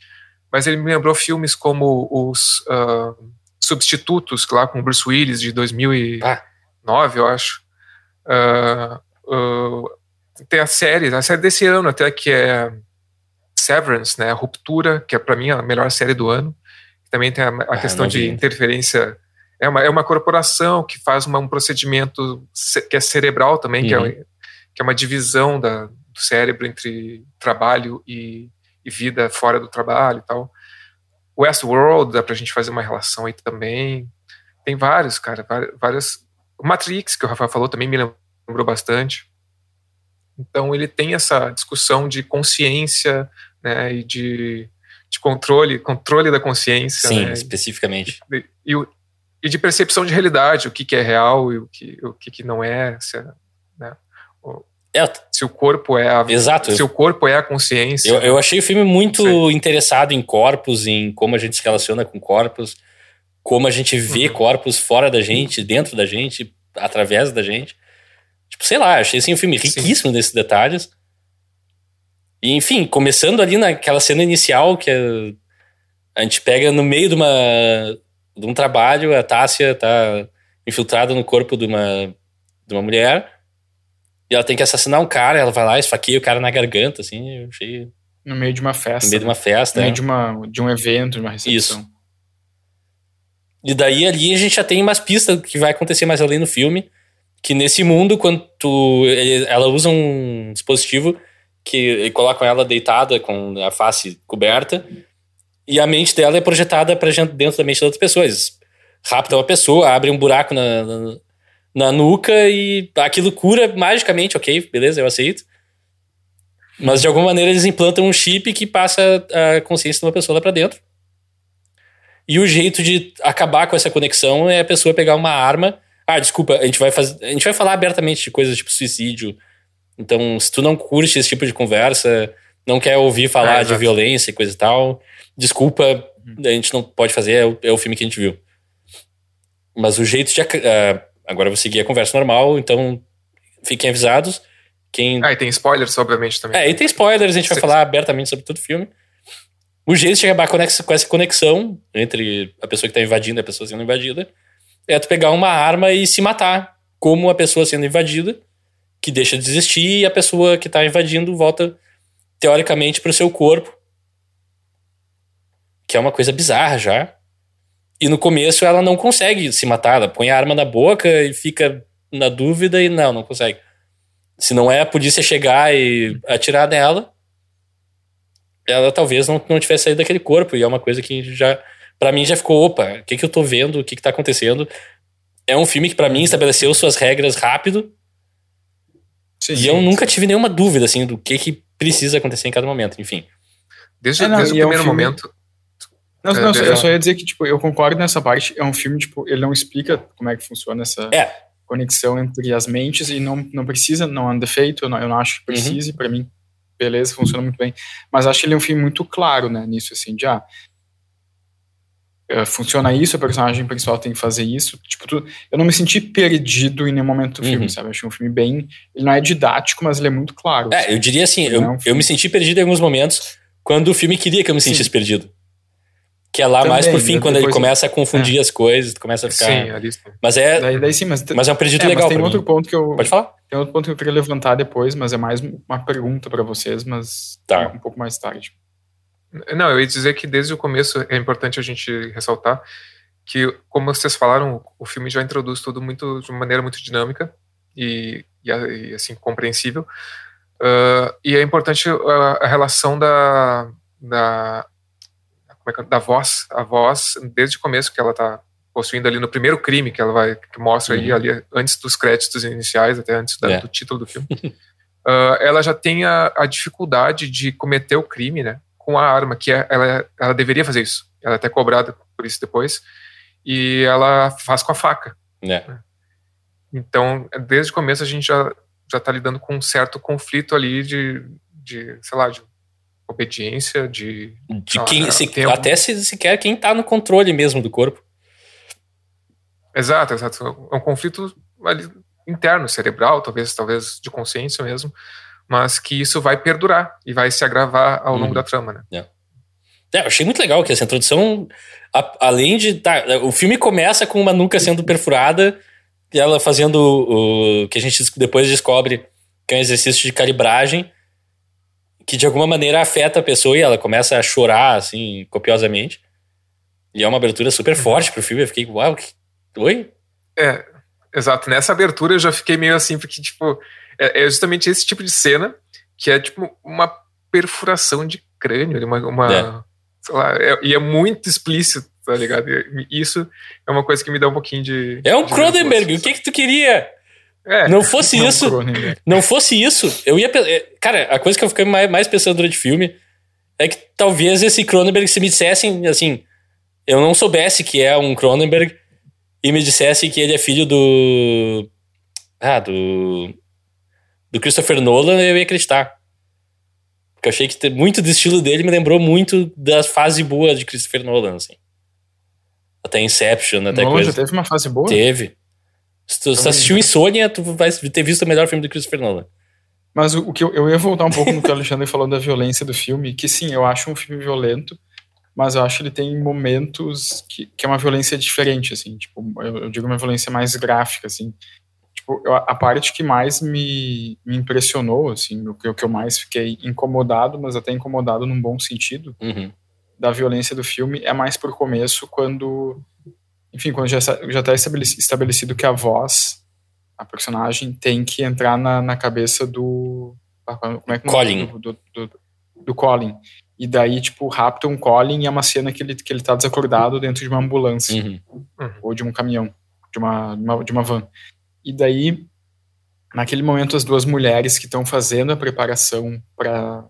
Mas ele me lembrou filmes como os ah, Substitutos, lá com Bruce Willis, de 2009, Ah. eu acho. Ah, tem a série, a série desse ano até, que é Severance, né? Ruptura, que é para mim a melhor série do ano. Também tem a, a Ah, questão de interferência. É uma, é uma corporação que faz uma- um procedimento ce- que é cerebral também, que, Uhum. é, que é uma divisão da, do cérebro entre trabalho e, e vida fora do trabalho e tal. Westworld, dá pra gente fazer uma relação aí também. Tem vários, cara, várias. O Matrix, que o Rafael falou, também me lembrou bastante. Então ele tem essa discussão de consciência, né, e de, de controle, controle da consciência, Sim, né, especificamente. e, e, e de percepção de realidade, o que, que é real e o que, o que, que não é, se, é, né, o- É, se o corpo é a, exato. se o corpo é a consciência. Eu, eu achei o filme muito Sim. interessado em corpos, em como a gente se relaciona com corpos. como a gente vê Uhum. corpos fora da gente, dentro da gente, através da gente. Tipo, sei lá, achei assim um filme Sim. riquíssimo desses detalhes. E, enfim, começando ali naquela cena inicial que a, a gente pega no meio de uma de um trabalho, a Tássia tá infiltrada no corpo de uma de uma mulher e ela tem que assassinar um cara, ela vai lá esfaqueia o cara na garganta, assim, eu achei No meio de uma festa. no meio de uma festa. No meio de, uma, de um evento, de uma recepção. Isso. E daí ali a gente já tem umas pistas que vai acontecer mais além no filme. Que nesse mundo, quando tu, ele- ela usa um dispositivo que coloca ela deitada com a face coberta e a mente dela é projetada para dentro da mente das outras pessoas. Rapta uma pessoa, abre um buraco na, na, na nuca e aquilo cura magicamente, ok, beleza, eu aceito. Mas de alguma maneira eles implantam um chip que passa a consciência de uma pessoa lá pra dentro. E o jeito de acabar com essa conexão é a pessoa pegar uma arma. Ah, desculpa, a gente vai fazer, a gente vai falar abertamente de coisas tipo suicídio. Então, se tu não curte esse tipo de conversa, não quer ouvir falar É, de violência e coisa e tal, desculpa, a gente não pode fazer, é o, é o filme que a gente viu. Mas o jeito de. ah, agora eu vou seguir a conversa normal, então fiquem avisados. Quem Ah, e tem spoilers, obviamente, também. é, e tem spoilers, a gente vai Sim. falar abertamente sobre todo o filme. O jeito de acabar com essa- com essa conexão entre a pessoa que tá invadindo e a pessoa sendo invadida é tu pegar uma arma e se matar, como a pessoa sendo invadida, que deixa de existir e a pessoa que tá invadindo volta, teoricamente, pro seu corpo. Que é uma coisa bizarra já. E no começo ela não consegue se matar, ela põe a arma na boca e fica na dúvida e não, não consegue. Se não é a polícia chegar e atirar nela, ela talvez não, não tivesse saído daquele corpo. E é uma coisa que já, Pra mim, já ficou: opa, o que, que eu tô vendo? O que, que tá acontecendo? É um filme que, pra mim, estabeleceu suas regras rápido. Sim, e sim, eu nunca tive nenhuma dúvida, assim, do que, que precisa acontecer em cada momento. Enfim. Desde, É, não, desde o e é um primeiro momento. Não, É, não, eu só ia dizer que, tipo, eu concordo nessa parte. É um filme, tipo, ele não explica como é que funciona essa É. conexão entre as mentes e não, não precisa, não é um defeito, eu não, eu não acho que Uhum. precise, pra mim, beleza, funciona muito bem. Mas acho que ele é um filme muito claro, né, nisso, assim, de, ah, é, funciona isso, a personagem principal tem que fazer isso. Tipo, tu- eu não me senti perdido em nenhum momento do filme, Uhum. sabe? Eu achei um filme bem. Ele não é didático, mas ele é muito claro. É, eu diria assim: eu, Não, eu filme. me senti perdido em alguns momentos quando o filme queria que eu me Sim. sentisse perdido. Que é lá Também, mais por fim, quando ele começa a confundir as coisas, começa a ficar. Sim, ali sim. Mas é, Daí, daí sim, mas, mas é um perdido é, mas legal tem pra outro mim. ponto que eu. Pode falar? Tem outro ponto que eu queria levantar depois, mas é mais uma pergunta pra vocês, mas Tá. um pouco mais tarde. Não, eu ia dizer que desde o começo é importante a gente ressaltar que, como vocês falaram, o filme já introduz tudo muito de uma maneira muito dinâmica e, e, e, assim compreensível. Ah, e é importante a, a relação da, da é é? da voz, a voz desde o começo que ela está possuindo ali no primeiro crime que ela vai que mostra aí Uhum. ali antes dos créditos iniciais, até antes da- É. do título do filme. (laughs) Ah, ela já tem a, a dificuldade de cometer o crime, né? Com a arma, que é, ela, ela deveria fazer isso. Ela é até cobrada por isso depois. E ela faz com a faca. É. Então, desde o começo a gente já, já tá lidando com um certo conflito ali de, de sei lá, de obediência, de... De Ah, quem, se- tem algum- Até se, sequer quem tá no controle mesmo do corpo. Exato, exato. É um conflito ali interno, cerebral, talvez, talvez de consciência mesmo, mas que isso vai perdurar e vai se agravar ao longo Uhum. da trama, né? É, eu achei muito legal que essa introdução, a- além de. Tá, o filme começa com uma nuca sendo perfurada e ela fazendo o, o que a gente depois descobre que é um exercício de calibragem que de alguma maneira afeta a pessoa e ela começa a chorar, assim, copiosamente. E é uma abertura super forte pro filme. Eu fiquei, uau, que... oi? É, exato. Nessa abertura eu já fiquei meio assim, porque, tipo, é, é justamente esse tipo de cena que é, tipo, uma perfuração de crânio, uma. uma É. Sei lá, é- e é muito explícito, tá ligado? E Isso é uma coisa que me dá um pouquinho de. É um de Cronenberg, nervoso. o que que tu queria? É, Não fosse Não, isso, Cronenberg. não fosse isso, eu ia. é, Cara, a coisa que eu fiquei mais, mais pensando durante o filme é que talvez esse Cronenberg, se me dissessem assim, eu não soubesse que é um Cronenberg e me dissesse que ele é filho do. Ah, do. Do Christopher Nolan, eu ia acreditar. Porque eu achei que muito do estilo dele me lembrou muito da fase boa de Christopher Nolan, assim. até Inception, até Nolan coisa. já teve uma fase boa? Teve. Se tu, se assistiu Insônia, tu vai ter visto o melhor filme do Christopher Nolan. Mas o, o que eu, eu ia voltar um pouco no que o Alexandre falou da violência do filme, que sim, eu acho um filme violento, mas eu acho que ele tem momentos que, que é uma violência diferente, assim, tipo, eu, eu digo uma violência mais gráfica, assim. Tipo, a parte que mais me, me impressionou, assim, o que, o que eu mais fiquei incomodado, mas até incomodado num bom sentido, Uhum. da violência do filme é mais pro começo, quando. Enfim, quando já, está- já tá estabeleci- estabelecido que a voz, a personagem, tem que entrar na, na cabeça do. Como é que é? Colin. Do, do, do, do Colin. E daí, tipo, raptam o Colin e é uma cena que ele, que ele tá desacordado dentro de uma ambulância Uhum. ou de um caminhão, de uma, de uma, de uma van. E daí, naquele momento, as duas mulheres que estão fazendo a preparação para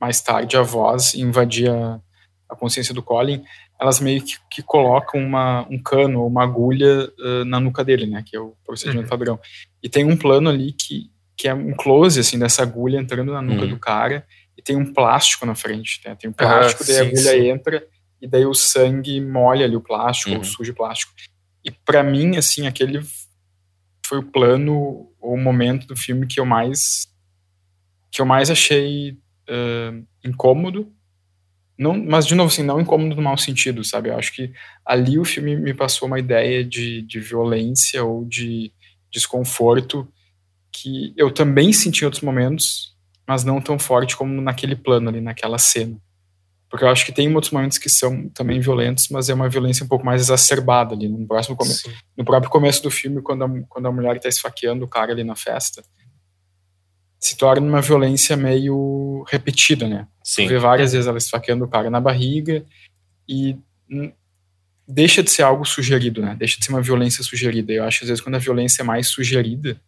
mais tarde a voz invadir a, a consciência do Colin, elas meio que, que colocam uma, um cano ou uma agulha uh, na nuca dele, né, que é o procedimento Uhum. padrão. E tem um plano ali que, que é um close, assim, dessa agulha entrando na nuca Uhum. do cara, e tem um plástico na frente, né, tem um plástico, daí a sim, agulha sim. entra, e daí o sangue molha ali o plástico, Uhum. ou suja o plástico. E para mim, assim, aquele foi o plano ou o momento do filme que eu mais que eu mais achei ah, incômodo. Não, mas de novo assim, não incômodo no mau sentido, sabe? Eu acho que ali o filme me passou uma ideia de, de violência ou de desconforto que eu também senti em outros momentos, mas não tão forte como naquele plano ali, naquela cena. Porque eu acho que tem outros momentos que são também violentos, mas é uma violência um pouco mais exacerbada ali. No próximo come- no próprio começo do filme, quando a, quando a mulher está esfaqueando o cara ali na festa, se torna uma violência meio repetida, né? Sim. Vê várias vezes ela esfaqueando o cara na barriga e deixa de ser algo sugerido, né? Deixa de ser uma violência sugerida. Eu acho que às vezes quando a violência é mais sugerida,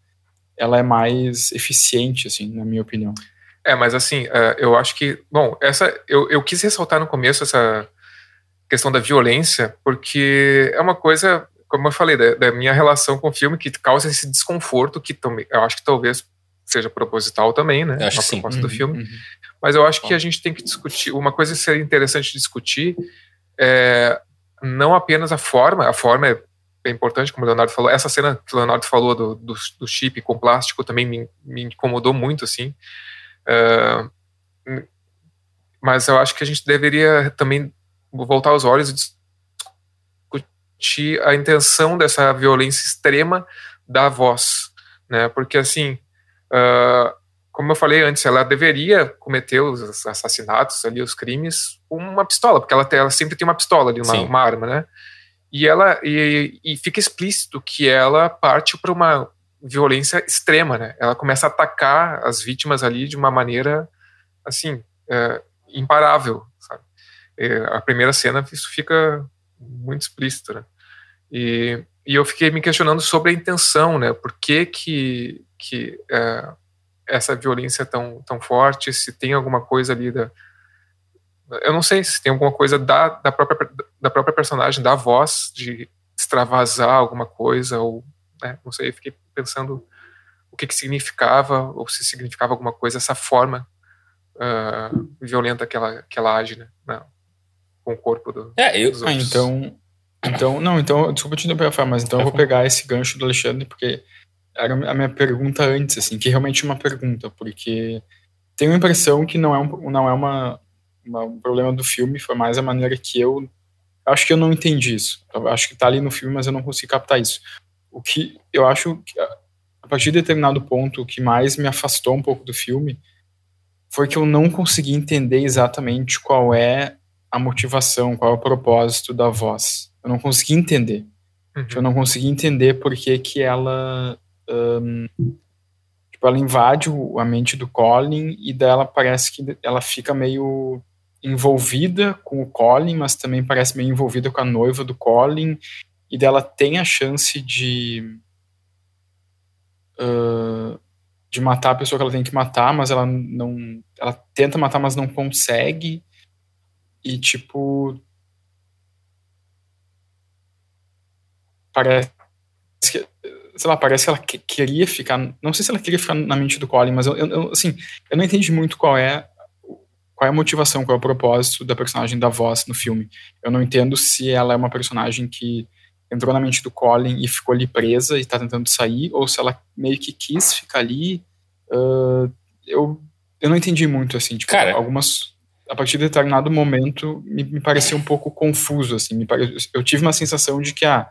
ela é mais eficiente, assim, na minha opinião. É, mas assim, é, eu acho que. Bom, essa. Eu, eu quis ressaltar no começo essa questão da violência, porque é uma coisa, como eu falei, da, da minha relação com o filme, que causa esse desconforto, que também. Eu acho que talvez seja proposital também, né? Acho sim. proposta do Uhum, filme. uhum. Mas eu acho que a gente tem que discutir. Uma coisa que seria interessante discutir é não apenas a forma, a forma é, é importante, como o Leonardo falou. Essa cena que o Leonardo falou do, do, do chip com plástico também me, me incomodou muito, assim. Mas eu acho que a gente deveria também voltar os olhos e discutir a intenção dessa violência extrema da voz, né? Porque assim, uh, como eu falei antes, ela deveria cometer os assassinatos ali, os crimes, com uma pistola, porque ela, tem, ela sempre tem uma pistola ali, uma, uma arma, né? E ela e, e fica explícito que ela parte para uma violência extrema, né? Ela começa a atacar as vítimas ali de uma maneira assim é, imparável, sabe? É, a primeira cena isso fica muito explícito, né? E, e eu fiquei me questionando sobre a intenção, né? Por que que, que é, essa violência é tão, tão forte, se tem alguma coisa ali da... Eu não sei se tem alguma coisa da, da, própria, da própria personagem, da voz, de extravasar alguma coisa, ou... Né, não sei, fiquei pensando o que que significava, ou se significava alguma coisa, essa forma uh, violenta que ela, que ela age, né? Não, com o corpo do, É, eu, dos Ah, então. Então, não, então, desculpa te interromper, mas então eu vou pegar esse gancho do Alexandre, porque era a minha pergunta antes, assim, que realmente é uma pergunta, porque tenho a impressão que não é, um, não é uma, uma- um problema do filme, foi mais a maneira que eu. Acho que eu não entendi isso. Eu acho que tá ali no filme, mas eu não consigo captar isso. O que eu acho que, a partir de determinado ponto, o que mais me afastou um pouco do filme foi que eu não consegui entender exatamente qual é a motivação, qual é o propósito da voz. Eu não consegui entender. Uhum. Eu não consegui entender por que que ela ahn, tipo, ela invade o- a mente do Colin e dela parece que ela fica meio envolvida com o Colin, mas também parece meio envolvida com a noiva do Colin e dela tem a chance de ah, de matar a pessoa que ela tem que matar, mas ela não ela tenta matar, mas não consegue e tipo parece que, sei lá, parece que ela que- queria ficar, não sei se ela queria ficar na mente do Colin, mas eu- eu, assim, eu não entendi muito qual é qual é a motivação, qual é o propósito da personagem da voz no filme. Eu não entendo se ela é uma personagem que entrou na mente do Colin e ficou ali presa e está tentando sair, ou se ela meio que quis ficar ali. Uh, eu, eu não entendi muito, assim, tipo, Cara, algumas. A partir de determinado momento me, me parecia um pouco confuso, assim. Me pare... Eu tive uma sensação de que, ah,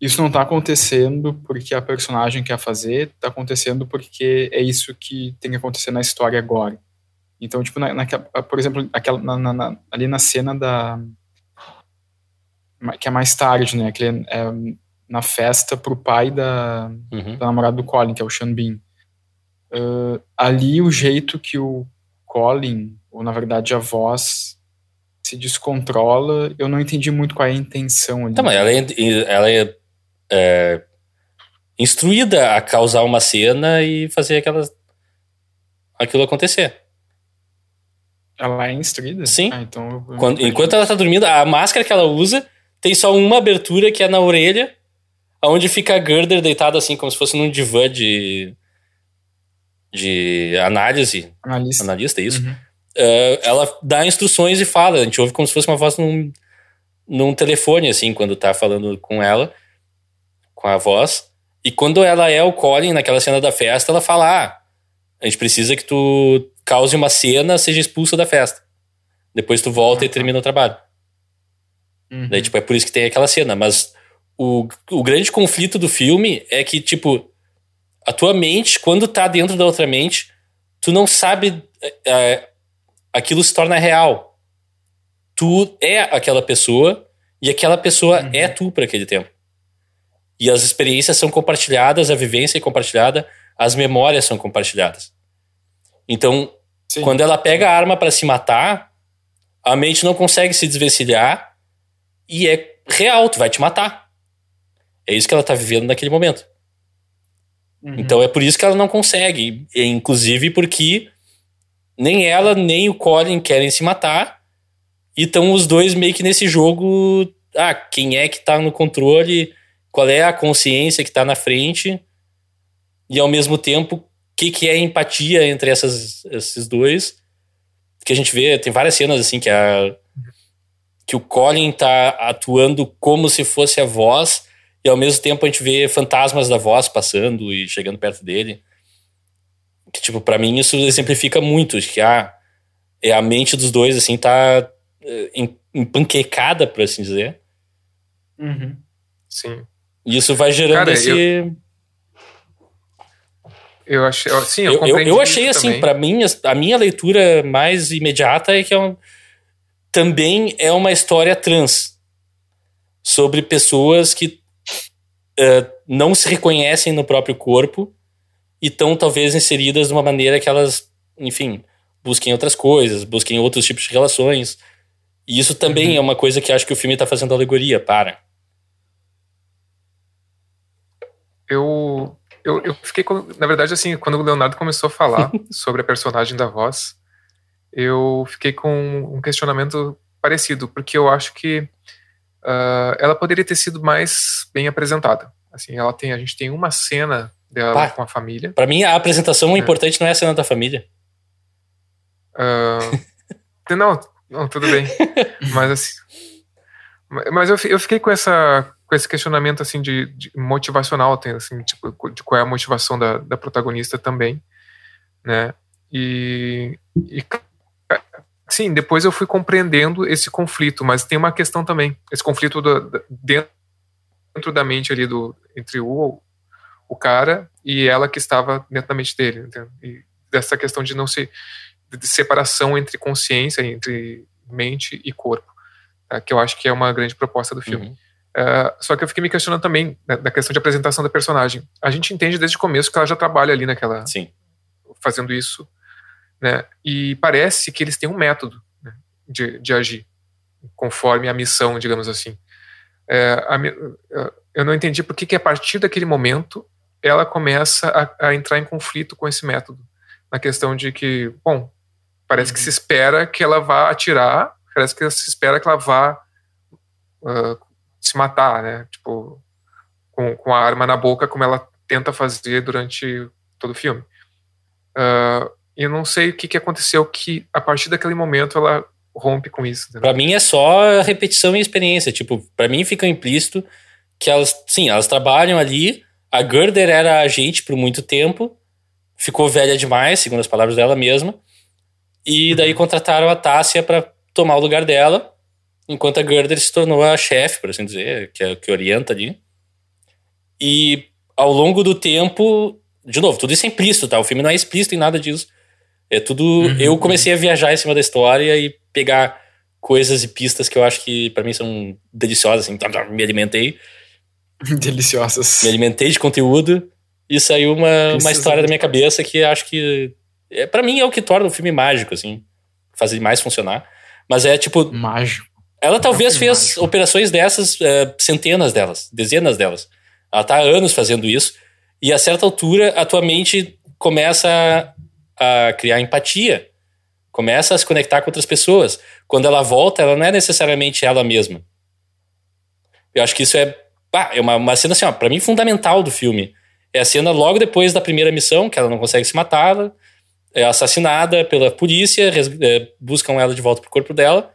isso não está acontecendo porque a personagem quer fazer, está acontecendo porque é isso que tem que acontecer na história agora. Então, tipo, na, na, por exemplo, aquela, na, na, ali na cena da. Que é mais tarde, né? Que é, é na festa pro pai da, Uhum. da namorada do Colin, que é o Sean Bean. Uh, ali o jeito que o Colin, ou na verdade a voz, se descontrola, eu não entendi muito qual é a intenção ali. Tá, mas ela é, ela é, é, instruída a causar uma cena e fazer aquelas, aquilo acontecer. Ela é instruída? Sim. Ah, então Quando- enquanto ela tá dormindo, a máscara que ela usa tem só uma abertura que é na orelha, onde fica a Girder deitada assim, como se fosse num divã de, de análise. Analista. Analista, é isso? Uhum. Uh, ela dá instruções e fala. A gente ouve como se fosse uma voz num, num telefone, assim, quando tá falando com ela, com a voz. E quando ela é o Colin naquela cena da festa, ela fala: Ah, a gente precisa que tu cause uma cena, seja expulsa da festa. Depois tu volta e termina o trabalho. Uhum. Daí, tipo, é por isso que tem aquela cena. Mas o, o grande conflito do filme é que, tipo, a tua mente, quando tá dentro da outra mente, tu não sabe. é, é, aquilo se torna real. Tu é aquela pessoa e aquela pessoa Uhum. é tu para aquele tempo. E as experiências são compartilhadas, a vivência é compartilhada, as memórias são compartilhadas. Então, Sim. quando ela pega a arma para se matar, a mente não consegue se desvencilhar e é real, tu vai te matar. É isso que ela tá vivendo naquele momento. Uhum. Então é por isso que ela não consegue. Inclusive porque nem ela nem o Colin querem se matar. E estão os dois meio que nesse jogo. Ah, quem é que tá no controle? Qual é a consciência que tá na frente? E ao mesmo tempo, o que, que é empatia entre essas, esses dois? Que a gente vê, tem várias cenas assim que a. Que o Colin tá atuando como se fosse a voz, e ao mesmo tempo a gente vê fantasmas da voz passando e chegando perto dele. Que, tipo, pra mim isso exemplifica muito, que ah, é a mente dos dois, assim, tá eh, em- empanquecada, por assim dizer. Uhum. Sim. E isso vai gerando Cara, esse. Eu achei. eu- Sim, eu, Eu, eu, achei assim, pra mim, a- a minha leitura mais imediata é que é um, também é uma história trans sobre pessoas que eh, não se reconhecem no próprio corpo e estão talvez inseridas de uma maneira que elas, enfim, busquem outras coisas, busquem outros tipos de relações. E isso também Uhum. é uma coisa que acho que o filme tá fazendo alegoria para. eu, eu, eu fiquei na verdade assim quando o Leonardo começou a falar (laughs) sobre a personagem da voz eu fiquei com um questionamento parecido porque eu acho que ah, ela poderia ter sido mais bem apresentada assim ela tem a gente tem uma cena dela Pá. com a família Pra mim, a apresentação É. importante não é a cena da família. Ah, (laughs) não, não, tudo bem. Mas assim. ma- Mas eu, eu fiquei com essa com esse questionamento assim de, de motivacional, tem, assim, tipo, de qual é a motivação da, da protagonista também, né? E, e sim, depois eu fui compreendendo esse conflito, mas tem uma questão também, esse conflito da- da- dentro, da mente ali do entre o o cara e ela que estava dentro da mente dele? E dessa questão de não se de separação entre consciência, entre mente e corpo, tá? que eu acho que é uma grande proposta do filme. Uhum. Uh, só que eu fiquei me questionando também né, da questão de apresentação da personagem. A gente entende desde o começo que ela já trabalha ali naquela, Sim. fazendo isso, né? E parece que eles têm um método né, de, de agir conforme a missão, digamos assim. É, a eh, eu não entendi por que, que a partir daquele momento ela começa a, a entrar em conflito com esse método, na questão de que, bom, parece que se espera que ela vá atirar, parece que se espera que ela vá ah, se matar, né? Tipo, com, com a arma na boca, como ela tenta fazer durante todo o filme. E eu não sei o que, que aconteceu que, a partir daquele momento, ela rompe com isso. Para mim é só repetição e experiência. Tipo, para mim fica implícito que elas, sim, elas trabalham ali. A Gerder era agente por muito tempo, ficou velha demais, segundo as palavras dela mesma. E daí contrataram a Tássia para tomar o lugar dela, enquanto a Gerder se tornou a chefe, por assim dizer, que, é, que orienta ali. E ao longo do tempo, de novo, tudo isso é implícito, tá? O filme não é explícito em nada disso. É tudo. Uhum, eu comecei a viajar em cima da história e pegar coisas e pistas que eu acho que para mim são deliciosas, assim, me alimentei. (laughs) Deliciosas. Me alimentei de conteúdo e saiu uma, uma história da minha cabeça que acho que é, para mim é o que torna o filme mágico, assim, fazer mais funcionar. Mas é tipo. Mágico. Ela talvez fez mágico. operações dessas, uh, centenas delas, dezenas delas. Ela tá há anos fazendo isso. E a certa altura, a tua mente começa a criar empatia, começa a se conectar com outras pessoas. Quando ela volta, ela não é necessariamente ela mesma. Eu acho que isso é, ah, é uma, uma cena, assim, ó, pra mim, fundamental do filme. É a cena logo depois da primeira missão, que ela não consegue se matar, é assassinada pela polícia, é, buscam ela de volta pro corpo dela.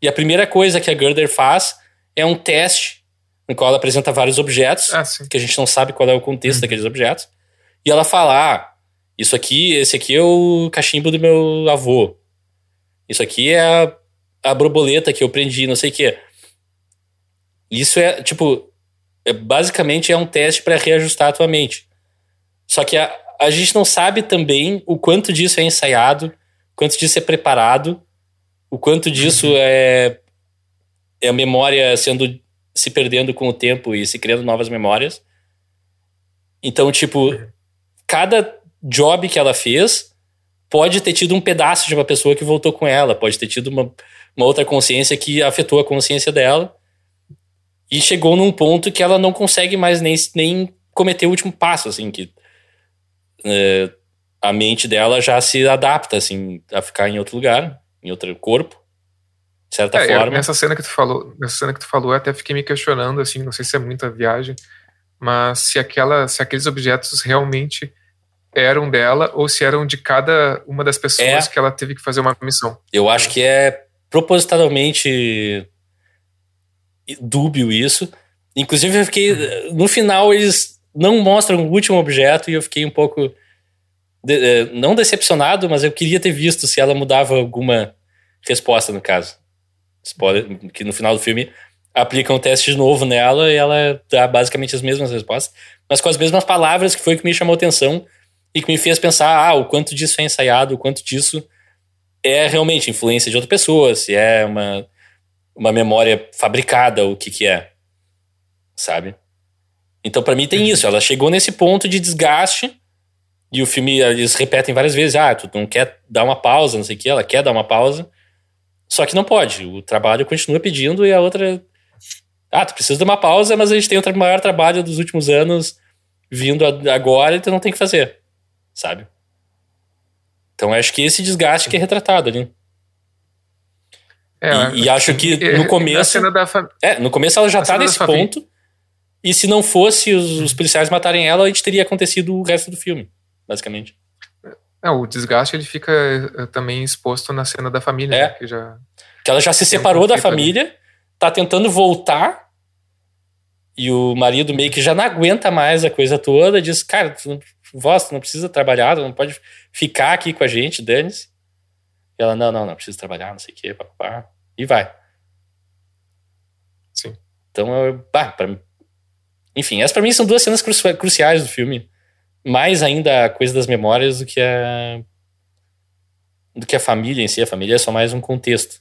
E a primeira coisa que a Gerder faz é um teste no qual ela apresenta vários objetos, ah, que a gente não sabe qual é o contexto uhum. daqueles objetos. E ela fala: ah, isso aqui, esse aqui é o cachimbo do meu avô. Isso aqui é a, a borboleta que eu prendi, não sei o quê. Isso é, tipo, é, basicamente é um teste para reajustar a tua mente. Só que a, a gente não sabe também o quanto disso é ensaiado, quanto disso é preparado, o quanto disso uhum. é, é a memória sendo se perdendo com o tempo e se criando novas memórias. Então, tipo, uhum. cada job que ela fez pode ter tido um pedaço de uma pessoa que voltou com ela, pode ter tido uma, uma outra consciência que afetou a consciência dela e chegou num ponto que ela não consegue mais nem, nem cometer o último passo, assim, que é, a mente dela já se adapta, assim, a ficar em outro lugar, em outro corpo, de certa é, forma. Nessa cena que tu falou, nessa cena que tu falou, eu até fiquei me questionando, assim, não sei se é muita viagem, mas se aquela, se aqueles objetos realmente eram dela ou se eram de cada uma das pessoas é, que ela teve que fazer uma missão. Eu acho que é propositalmente dúbio isso. Inclusive, eu fiquei. No final, eles não mostram o último objeto e eu fiquei um pouco. De, eh, não decepcionado, mas eu queria ter visto se ela mudava alguma resposta, no caso. Spoiler, que no final do filme aplicam o teste de novo nela e ela dá basicamente as mesmas respostas, mas com as mesmas palavras, que foi o que me chamou atenção e que me fez pensar ah, o quanto disso é ensaiado, o quanto disso é realmente influência de outra pessoa, se é uma, uma memória fabricada, o que que é, sabe? Então para mim tem isso, ela chegou nesse ponto de desgaste e o filme, eles repetem várias vezes, ah, tu não quer dar uma pausa, não sei o que, ela quer dar uma pausa, só que não pode, o trabalho continua pedindo e a outra, ah, tu precisa de uma pausa, mas a gente tem o maior trabalho dos últimos anos vindo agora e tu não tem que fazer sabe? Então acho que esse desgaste que é retratado ali. É, e, e acho que no começo. É, no começo ela já tá nesse ponto. E se não fosse os, os, policiais matarem ela, a gente teria acontecido o resto do filme, basicamente. É, o desgaste ele fica eh, também exposto na cena da família, é. né, que já. Que ela já se separou um da família, ali. tá tentando voltar. E o marido meio que já não aguenta mais a coisa toda, diz: Cara, tu Voz, tu não precisa trabalhar, tu não pode ficar aqui com a gente, dane-se. E ela, não, não, não, precisa trabalhar, não sei o quê, papapá. E vai. Sim. Então, eu, bah, pra, enfim, essas pra mim são duas cenas cru cruciais do filme. Mais ainda a coisa das memórias do que a. do que a família em si. A família é só mais um contexto.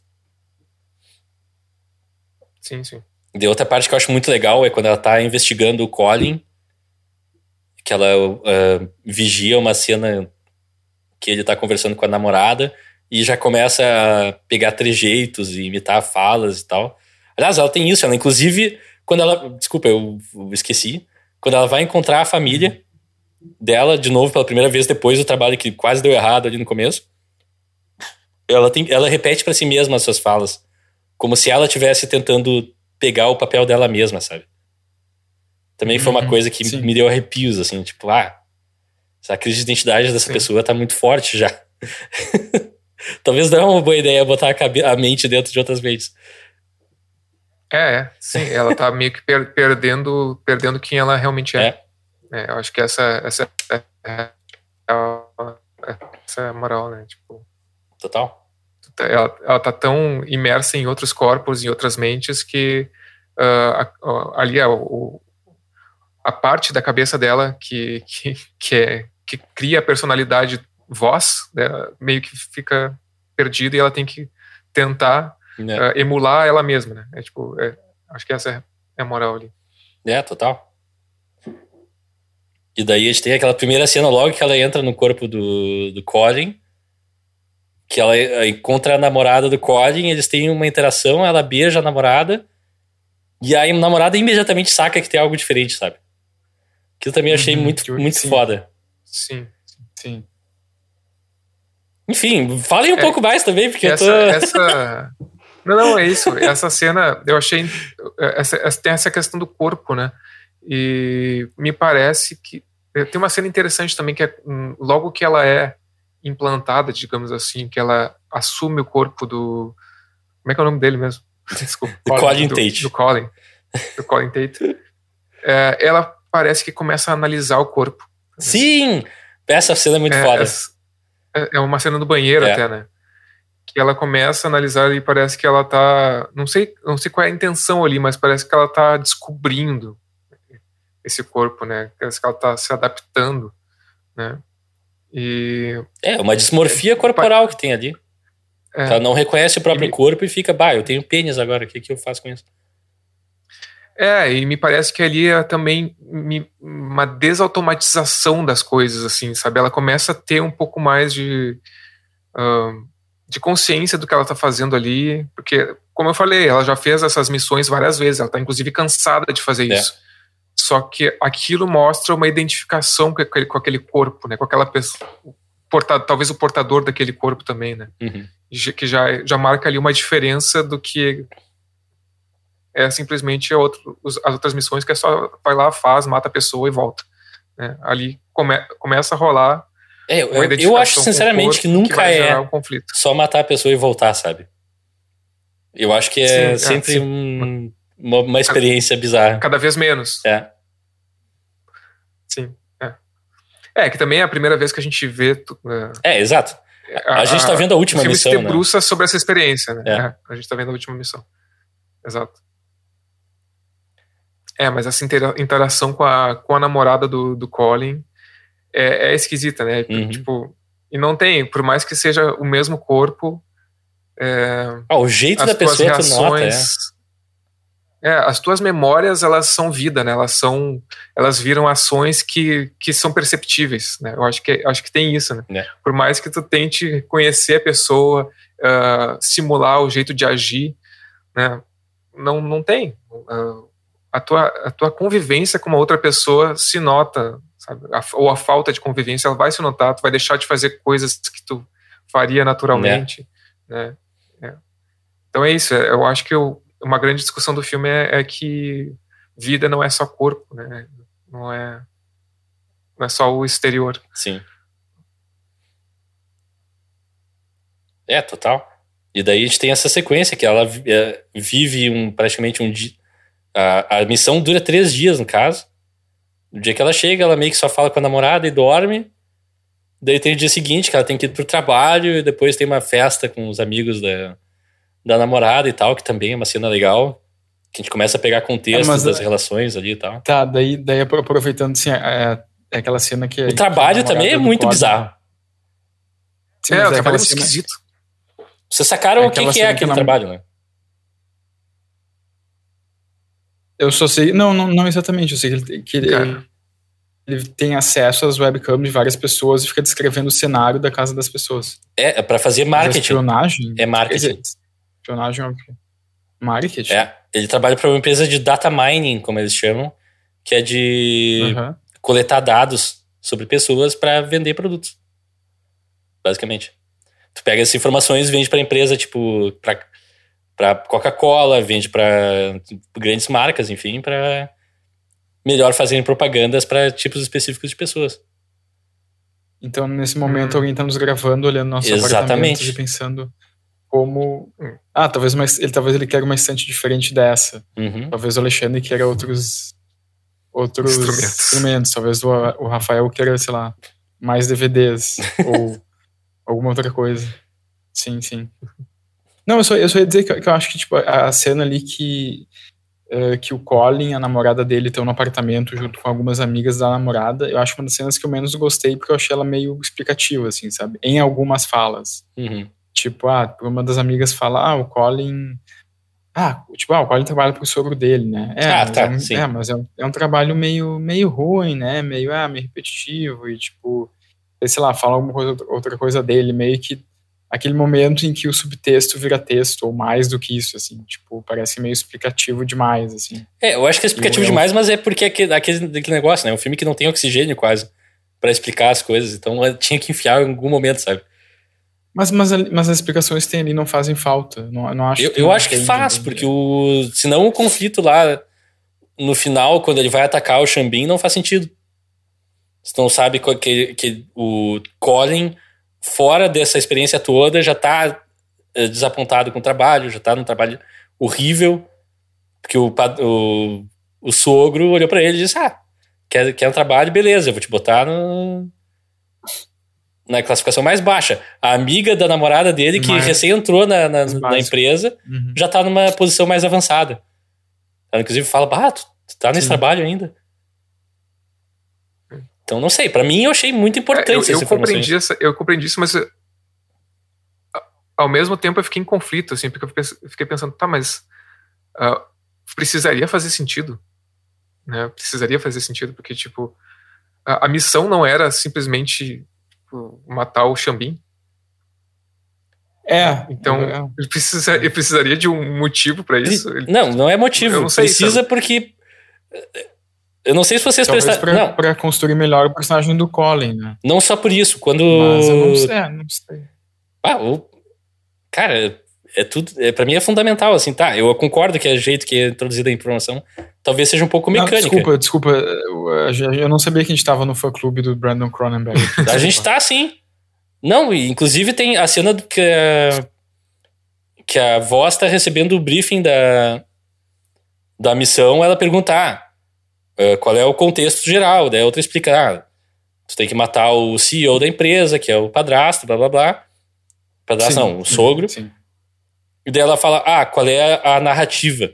Sim, sim. E outra parte que eu acho muito legal é quando ela tá investigando o Colin que ela uh, vigia uma cena que ele tá conversando com a namorada e já começa a pegar trejeitos e imitar falas e tal. Aliás, ela tem isso, ela inclusive, quando ela. Desculpa, eu, eu esqueci. Quando ela vai encontrar a família dela, de novo, pela primeira vez depois do trabalho que quase deu errado ali no começo, ela, tem, ela repete para si mesma as suas falas. Como se ela estivesse tentando pegar o papel dela mesma, sabe? Também foi uma uhum, coisa que sim. me deu arrepios, assim, tipo, ah, essa crise de identidade dessa sim. pessoa tá muito forte já. (laughs) Talvez não é uma boa ideia botar a, a mente dentro de outras mentes. É, é, sim, ela tá meio que per- perdendo, perdendo quem ela realmente é. É. É, eu acho que essa, essa, é, é, é, essa é a moral, né? Tipo, Total. ela, ela tá tão imersa em outros corpos, em outras mentes, que a- a- ali a, o- a parte da cabeça dela que, que, que, é, que cria a personalidade voz, né, meio que fica perdida e ela tem que tentar né? ah, emular ela mesma, né? É, tipo, é, acho que essa é a moral ali. É, total. E daí a gente tem aquela primeira cena logo que ela entra no corpo do, do Colin. Que ela eh, encontra a namorada do Colin, eles têm uma interação, ela beija a namorada. E aí a namorada imediatamente saca que tem algo diferente, sabe? Que eu também achei Uhum, muito, muito sim. foda. Sim. Sim. Enfim, falem um É, pouco mais também, porque essa, eu tô. essa... (laughs) Não, não, é isso. Essa cena, eu achei. Essa, essa- tem essa questão do corpo, né? E me parece que. Tem uma cena interessante também, que é hum, logo que ela é implantada, digamos assim, que ela assume o corpo do. Como é que é o nome dele mesmo? (laughs) Desculpa. Do Colin do, Tate. Do Colin. Do Colin Tate. É, ela parece que começa a analisar o corpo. Sim! Essa cena é muito é, foda. é- é uma cena do banheiro É. até, né? Que ela começa a analisar e parece que ela tá. Não sei, não sei qual é a intenção ali, mas parece que ela tá descobrindo esse corpo, né? Parece que ela tá se adaptando, né? E. É, uma dismorfia corporal que tem ali. é, Ela não reconhece o próprio E corpo e fica, bah, eu tenho pênis agora, o que, que eu faço com isso? É, e me parece que ali é também me- uma desautomatização das coisas, assim, sabe? Ela começa a ter um pouco mais de, ahn, de consciência do que ela tá fazendo ali, porque, como eu falei, ela já fez essas missões várias vezes, ela tá inclusive cansada de fazer É. isso. Só que aquilo mostra uma identificação com aquele, com aquele corpo, né? Com aquela pessoa, porta, talvez o portador daquele corpo também, né? Uhum. que já, já marca ali uma diferença do que é simplesmente outro, as outras missões que é só vai lá, faz, mata a pessoa e volta. né? Ali come, começa a rolar É, eu, eu acho sinceramente que nunca vai é um conflito. só matar a pessoa e voltar, sabe? Eu acho que é Sim, é, sempre sim. um- uma, uma experiência bizarra. Cada vez menos. É, Sim. É. é, que também é a primeira vez que a gente vê. é, é exato. A, gente tá vendo a última filme missão, se né? debruça sobre essa experiência, né? É. É, a gente tá vendo a última missão. Exato. É, mas essa intera- interação com a, com a namorada do, do Colin é, é esquisita, né? Uhum. Tipo, e não tem, por mais que seja o mesmo corpo, é, Ah, o jeito as da pessoa tu nota, é. reações. É, as tuas memórias, elas são vida, né? Elas são, elas viram ações que, que são perceptíveis, né? Eu acho que, acho que tem isso, né? É. Por mais que tu tente conhecer a pessoa, ah, simular o jeito de agir, né? Não, não tem. Ah, a, tua, a tua convivência com uma outra pessoa se nota, sabe? A- ou a falta de convivência, ela vai se notar, tu vai deixar de fazer coisas que tu faria naturalmente, né? É. Então é isso, é- eu acho que eu, uma grande discussão do filme é, é que vida não é só corpo, né? Não é, não é só o exterior. Sim. É, total. E daí a gente tem essa sequência que ela é, vive um, praticamente um. A, a missão dura três dias, no caso. No dia que ela chega, ela meio que só fala com a namorada e dorme. Daí tem o dia seguinte, que ela tem que ir pro trabalho, e depois tem uma festa com os amigos da, da namorada e tal, que também é uma cena legal. Que a gente começa a pegar contextos É, mas, das é- relações ali e tal. Tá, daí, daí apro- aproveitando, assim, é, é aquela cena que. O trabalho que também é muito Colin- bizarro. Sim, é, o trabalho é muito cena- esquisito. Vocês sacaram É o que, que é cena que aquele a nam- trabalho, né? Eu só sei. Não, não, não exatamente. Eu sei que ele, que ele, ele tem acesso às webcams de várias pessoas e fica descrevendo o cenário da casa das pessoas. É, é pra fazer marketing. espionagem. É marketing. Espionagem é? Marketing? É, ele trabalha para uma empresa de data mining, como eles chamam, que é de Aham. coletar dados sobre pessoas para vender produtos. Basicamente. Tu pega essas informações e vende para empresa, tipo, para para Coca-Cola, vende para grandes marcas, enfim, para melhor fazerem propagandas para tipos específicos de pessoas. Então, nesse momento, Hum. alguém tá nos gravando, olhando nossos Exatamente. apartamentos e pensando como... Ah, talvez, uma, ele, talvez ele queira uma estante diferente dessa. Uhum. Talvez o Alexandre queira outros, outros Instrumentos. instrumentos. Talvez o, o Rafael queira, sei lá, mais DVDs (laughs) ou alguma outra coisa. Sim, sim. Não, eu só, eu só ia dizer que, eu- que eu acho que tipo, a cena ali que, eh, que o Colin, a namorada dele, estão no apartamento junto com algumas amigas da namorada, eu acho uma das cenas que eu menos gostei porque eu achei ela meio explicativa, assim, sabe? Em algumas falas. Uhum. Tipo, ah, uma das amigas fala, ah, o Colin. Ah, tipo, ah, o Colin trabalha pro sogro dele, né? É, Ah, tá, é, um, sim. é, mas é um, é um trabalho meio, meio ruim, né? Meio, ah, meio repetitivo e, tipo, sei lá, fala alguma coisa, outra coisa dele, meio que aquele momento em que o subtexto vira texto, ou mais do que isso, assim, tipo, parece meio explicativo demais, assim. É, eu acho que é explicativo Eu- demais, mas é porque aquele, aquele, aquele negócio, né? Um filme que não tem oxigênio quase pra explicar as coisas. Então tinha que enfiar em algum momento, sabe? Mas, mas, mas as explicações que tem ali não fazem falta. Não, não acho Eu, que eu acho que faz, porque o. Senão o conflito lá no final, quando ele vai atacar o Xambin, não faz sentido. Você não sabe que, que o Colin, fora dessa experiência toda, já tá eh, desapontado com o trabalho, já tá num trabalho horrível. Porque o, o, o sogro olhou pra ele e disse: Ah, quer, quer um trabalho? Beleza, eu vou te botar no. Na classificação mais baixa. A amiga da namorada dele, que Mais- recém entrou na, na, na empresa, Uhum. já tá numa posição mais avançada. Ela, inclusive, fala, bah, tu, tu tá nesse Sim. trabalho ainda. Então, não sei, pra mim eu achei muito importante É, eu, essa eu compreendi essa, eu compreendi isso, mas ao mesmo tempo eu fiquei em conflito, assim, porque eu eu fiquei pensando, tá, mas ah, precisaria fazer sentido, né? Precisaria fazer sentido, porque tipo a, a missão não era simplesmente tipo, matar o Xambin, É, então é, ele, precisa, ele precisaria de um motivo pra isso. Não, não é motivo. Eu não sei, Precisa porque. Eu não sei se vocês Talvez prestaram. pra, Não, pra construir melhor o personagem do Colin, né? não só por isso. Quando. Mas eu não sei, é, não sei. Ah, o... Cara, é tudo. É, pra mim é fundamental, assim, tá? Eu concordo que é o jeito que é introduzida a informação talvez seja um pouco Não, mecânica. desculpa, desculpa. Eu, eu não sabia que a gente tava no fã clube do Brandon Cronenberg. (laughs) A gente tá assim. Não, e inclusive tem a cena que a, que a voz tá recebendo o briefing da, da missão, ela pergunta ah, eh, qual é o contexto geral, daí outra explica, ah, tu tem que matar o CEO da empresa, que é o padrasto, blá blá blá. Padrasto Sim, não, o sogro. Sim. E daí ela fala, ah, qual é a narrativa?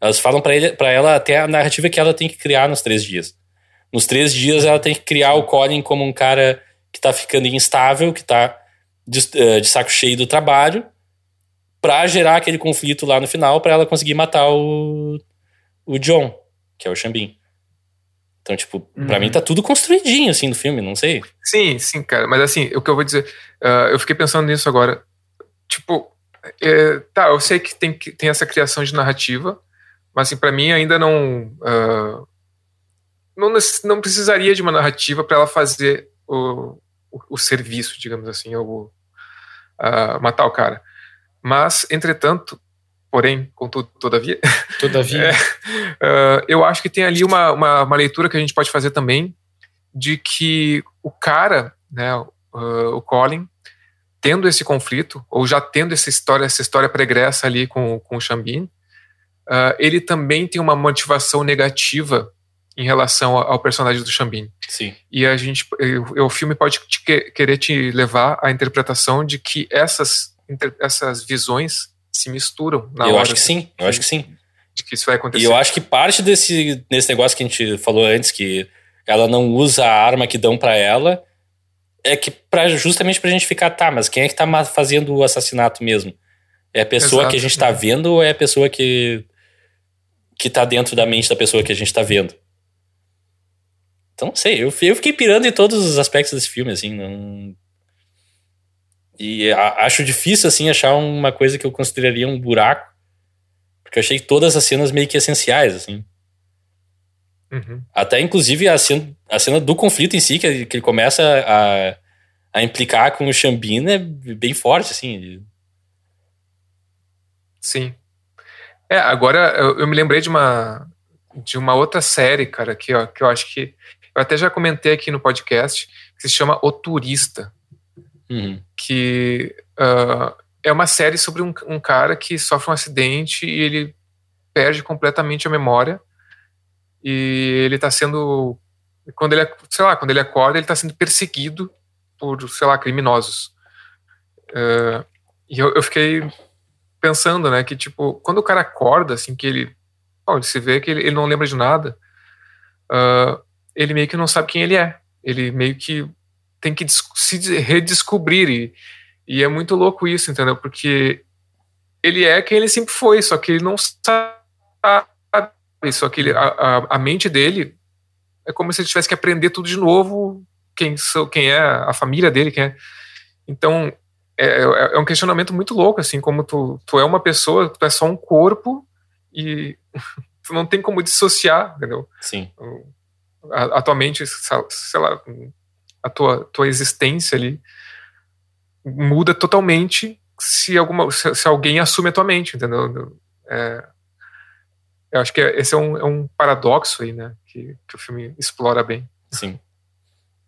Elas falam para ela até a narrativa que ela tem que criar nos três dias. Nos três dias ela tem que criar o Colin como um cara que tá ficando instável, que tá de, eh, de saco cheio do trabalho, pra gerar aquele conflito lá no final, pra ela conseguir matar o, o John, que é o Xambin. Então, tipo, pra Uhum. mim tá tudo construidinho, assim, no filme, não sei. Sim, sim, cara. Mas assim, o que eu vou dizer, ah, eu fiquei pensando nisso agora. Tipo, é, tá, eu sei que tem, tem essa criação de narrativa, mas assim, para mim ainda não, ah, não. Não precisaria de uma narrativa para ela fazer o, o, o serviço, digamos assim, ou ah, matar o cara. Mas, entretanto, porém, contudo, todavia, Todavia, Uh, (laughs) eu acho que tem ali uma, uma, uma leitura que a gente pode fazer também de que o cara, né, uh, o Colin, tendo esse conflito, ou já tendo essa história, essa história pregressa ali com, com o Xambin, uh, ele também tem uma motivação negativa em relação ao, personagem do Xambin. Sim. E a gente, o filme pode te que- querer te levar à interpretação de que essas, essas visões se misturam na eu hora acho que sim, eu acho que sim. de que isso vai acontecer. E eu acho que parte desse, desse negócio que a gente falou antes, que ela não usa a arma que dão pra ela, é que pra, justamente pra gente ficar, tá, mas quem é que tá fazendo o assassinato mesmo? É a pessoa Exato. que a gente tá vendo ou é a pessoa que, que tá dentro da mente da pessoa que a gente tá vendo? Então, não sei, eu, eu fiquei pirando em todos os aspectos desse filme, assim, não... E acho difícil, assim, achar uma coisa que eu consideraria um buraco, porque eu achei todas as cenas meio que essenciais, assim. Uhum. Até, inclusive, a cena, a cena do conflito em si, que, ele- que ele começa a, a implicar com o Xambin, é bem forte, assim. Sim. É, agora eu, eu me lembrei de uma de uma outra série, cara, que, ó, que eu acho que Eu até já comentei aqui no podcast que se chama O Turista, Uhum. que uh, é uma série sobre um, um, cara que sofre um acidente e ele perde completamente a memória. E ele está sendo quando ele sei lá quando ele acorda ele está sendo perseguido por sei lá criminosos. Uh, e eu, eu, fiquei pensando né que tipo quando o cara acorda assim que ele, ele se vê que ele, ele não lembra de nada uh, ele meio que não sabe quem ele é. Ele meio que tem que se redescobrir. E, e é muito louco isso, entendeu? Porque ele é quem ele sempre foi, só que ele não sabe. Só que ele, a, a, mente dele é como se ele tivesse que aprender tudo de novo. Quem, quem é a família dele, quem é. Então, é, é, é, um questionamento muito louco, assim, como tu, tu é uma pessoa, tu é só um corpo e (laughs) tu não tem como dissociar, entendeu? Sim. Atualmente, sei lá, a tua, tua existência ali muda totalmente se, alguma, se, se alguém assume a tua mente, entendeu? É, eu acho que esse é um, é um paradoxo aí, né? Que, que o filme explora bem. Sim.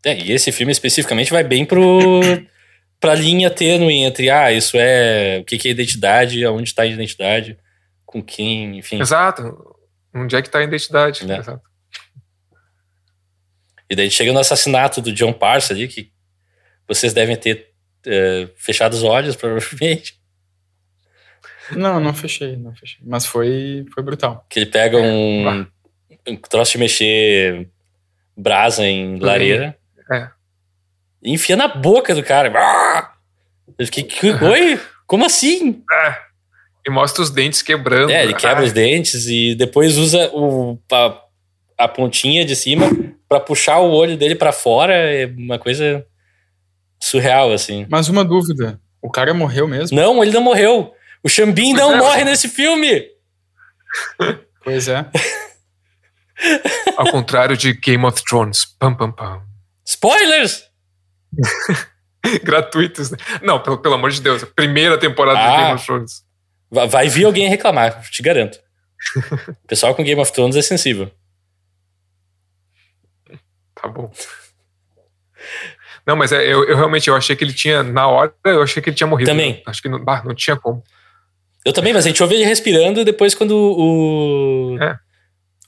É, e esse filme especificamente vai bem pro, (coughs) pra linha tênue entre, ah, isso é o que, que é identidade, aonde está a identidade, com quem, enfim. Exato. Onde é que está a identidade, né? Exato. E daí chega no assassinato do John Parson ali, que vocês devem ter é, fechado os olhos, (laughs) provavelmente. Não, não fechei, não fechei. Mas foi, foi brutal. Que ele pega um, um troço de mexer brasa em lareira. É. E enfia na boca do cara. Eu fiquei, que, oi? Como assim? É. E mostra os dentes quebrando. É, ele quebra os dentes e depois usa o, a, a pontinha de cima para puxar o olho dele para fora é uma coisa surreal, assim. Mas uma dúvida: o cara morreu mesmo? Não, ele não morreu. O Xambin não é. morre nesse filme. Pois é. Ao contrário de Game of Thrones. Pam, pam, pam. Spoilers! (laughs) Gratuitos, né? Não, pelo, pelo amor de Deus. Primeira temporada ah, de Game of Thrones. Vai vir alguém reclamar, te garanto. O pessoal com Game of Thrones é sensível. Tá bom. Não, mas é, eu, eu, realmente eu achei que ele tinha, na hora, eu achei que ele tinha morrido. Também. Né? Acho que não, bah, não tinha como. Eu também, mas a gente ouve ele respirando e depois quando o. É.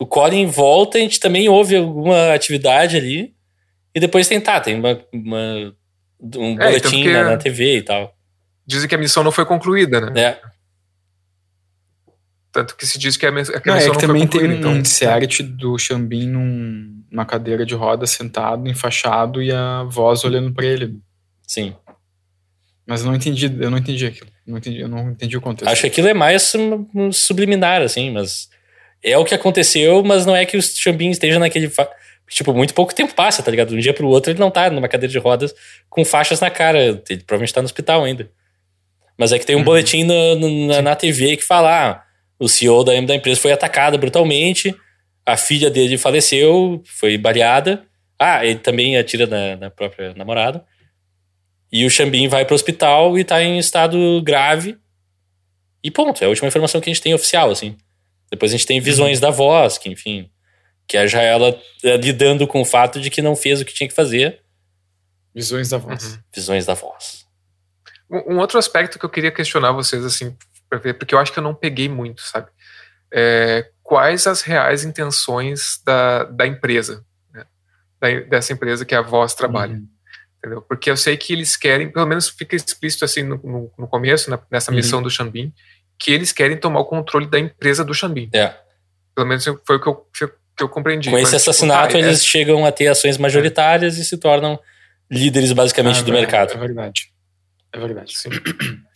O Colin volta, a gente também ouve alguma atividade ali. E depois tem, tá, tem uma, uma um é, boletim na, na, TV e tal. Dizem que a missão não foi concluída, né? É. Tanto que se diz que a, que a não, é que não também tem então. um arte do Xambin num, numa cadeira de roda sentado, enfaixado e a voz olhando para ele. Sim. Mas eu não entendi, eu não entendi aquilo. Não entendi, eu não entendi o contexto. Acho que aquilo é mais subliminar, assim, mas é o que aconteceu, mas não é que o Xambin esteja naquele. Tipo, muito pouco tempo passa, tá ligado? De um dia pro outro ele não tá numa cadeira de rodas com faixas na cara. Ele provavelmente tá no hospital ainda. Mas é que tem um uhum. boletim na, na, na, TV que fala: ah, o CEO da, da empresa foi atacado brutalmente, a filha dele faleceu, foi baleada. Ah, ele também atira na, na própria namorada. E o Xambin vai para o hospital e está em estado grave. E ponto, é a última informação que a gente tem oficial, assim. Depois a gente tem visões uhum. da voz, que enfim, que é já ela é, lidando com o fato de que não fez o que tinha que fazer. Visões da voz. Uhum. Visões da voz. Um outro aspecto que eu queria questionar vocês, assim, porque eu acho que eu não peguei muito, sabe? É, quais as reais intenções da, da empresa, né? da, dessa empresa que a Voz trabalha. Uhum. Entendeu? Porque eu sei que eles querem, pelo menos fica explícito assim no, no, no começo, na, nessa uhum. missão do Xambin, que eles querem tomar o controle da empresa do Xambin. É. Pelo menos foi o que eu, que eu compreendi. Com esse mas, assassinato, tipo, tá, eles é... chegam a ter ações majoritárias é. e se tornam líderes basicamente ah, do é, mercado. É verdade. É verdade. Sim.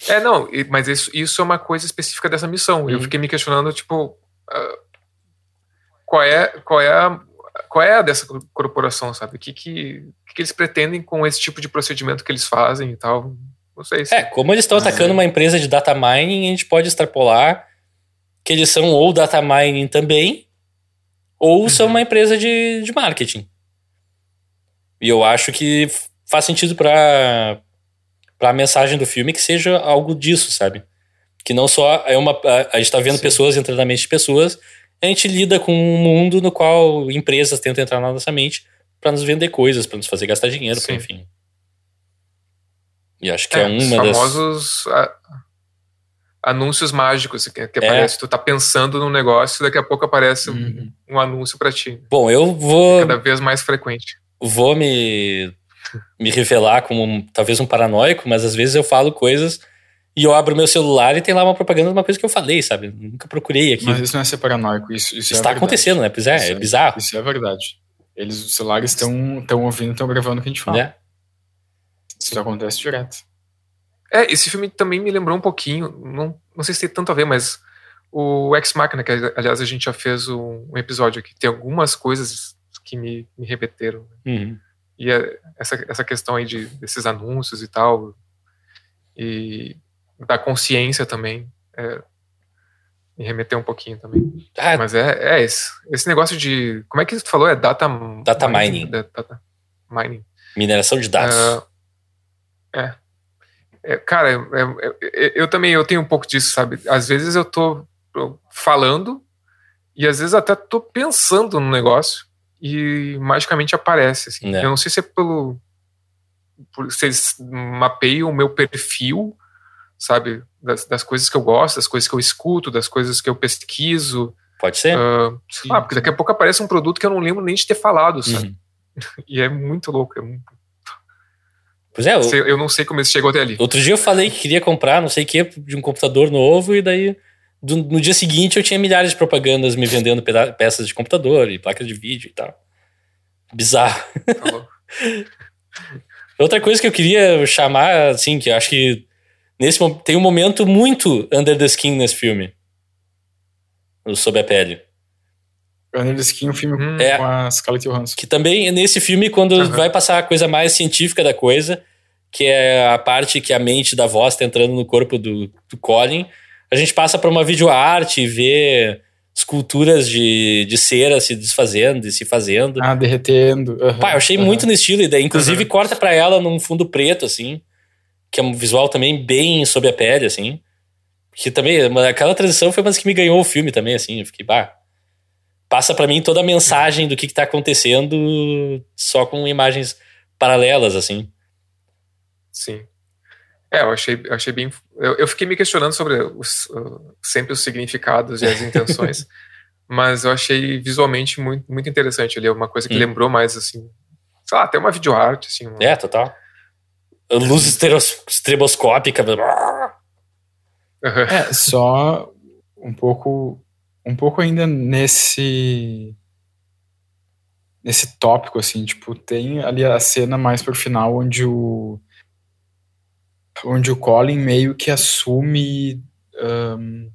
é, não, mas isso, isso é uma coisa específica dessa missão. Uhum. Eu fiquei me questionando, tipo, qual é, qual é a, qual é a dessa corporação, sabe? O que, que, que eles pretendem com esse tipo de procedimento que eles fazem e tal? Não sei se... É, como eles estão atacando é. uma empresa de data mining, a gente pode extrapolar que eles são ou data mining também, ou uhum. são uma empresa de, de marketing. E eu acho que faz sentido para para a mensagem do filme que seja algo disso, sabe? Que não só é uma. A, gente tá vendo Sim. pessoas entrando na mente de pessoas, a gente lida com um mundo no qual empresas tentam entrar na nossa mente pra nos vender coisas, pra nos fazer gastar dinheiro, pra, enfim. E acho que é, os uma das. famosos a- anúncios mágicos que, que aparece. Tu tá pensando num negócio, daqui a pouco aparece um- Uhum. um anúncio pra ti. Bom, eu vou, Cada vez mais frequente. vou me, me revelar como um- talvez um paranoico, mas às vezes eu falo coisas e eu abro meu celular e tem lá uma propaganda de uma coisa que eu falei, sabe? Nunca procurei aqui. Mas isso não é ser paranoico, isso, isso é Está verdade. acontecendo, né? Pois é, Isso é bizarro. Isso é verdade. Eles, os celulares estão ouvindo, estão gravando o que a gente fala. Né? Isso acontece direto. É, esse filme também me lembrou um pouquinho, não, não sei se tem tanto a ver, mas o Ex Machina, que aliás a gente já fez um, um episódio aqui, tem algumas coisas que me, me remeteram. Uhum. E é- essa, essa questão aí de, desses anúncios e tal, e da consciência também, é, me remeteu um pouquinho também. Ah, Mas é, é esse, esse negócio de. Como é que tu falou? É data, Data mining. Da- Data mining. mineração de dados. Ah, é. É, Cara, é- é- é- eu também eu tenho um pouco disso, sabe? Às vezes eu tô falando e às vezes até tô pensando no negócio e magicamente aparece. Assim. É. Eu não sei se é pelo. Por, se eles mapeiam o meu perfil, sabe? Das, das coisas que eu gosto, das coisas que eu escuto, das coisas que eu pesquiso. Pode ser? ah, sei lá, porque daqui a pouco aparece um produto que eu não lembro nem de ter falado, sabe? Uhum. (laughs) E é muito louco. é muito- Pois é, eu, eu não sei como isso chegou até ali. outro dia eu falei que queria comprar não sei o que de um computador novo e daí do- no dia seguinte eu tinha milhares de propagandas me vendendo peças de computador e placas de vídeo e tal. Bizarro. Falou. (laughs) Outra coisa que eu queria chamar, assim, que eu acho que nesse tem um momento muito under the skin nesse filme. Sob a Pele. Under the Skin, um filme Hum, É. com a Scarlett Johansson. Que também nesse filme, quando Aham. vai passar a coisa mais científica da coisa, que é a parte que a mente da voz tá entrando no corpo do, do Colin, a gente passa pra uma videoarte e vê esculturas de, de cera se desfazendo e se fazendo. Ah, derretendo. Pá, eu achei aham. muito no estilo, e daí, inclusive, Uhum. corta pra ela num fundo preto, assim, que é um visual também bem sob a pele, assim. Que também, aquela transição foi uma das que me ganhou o filme também, assim. Eu fiquei, pá. Passa pra mim toda a mensagem do que, que tá acontecendo só com imagens paralelas, assim. Sim. É, eu achei, eu achei bem. Eu, eu fiquei me questionando sobre os, sempre os significados e as (laughs) intenções, mas eu achei visualmente muito, muito interessante ali. É uma coisa que Hum. lembrou mais, assim. Sei lá, até uma videoarte, assim. uma- É, total. Luz estroboscópica. Aham. É, só um pouco um pouco ainda nesse nesse tópico assim, tipo, tem ali a cena mais pro final onde o onde o Colin meio que assume ahn,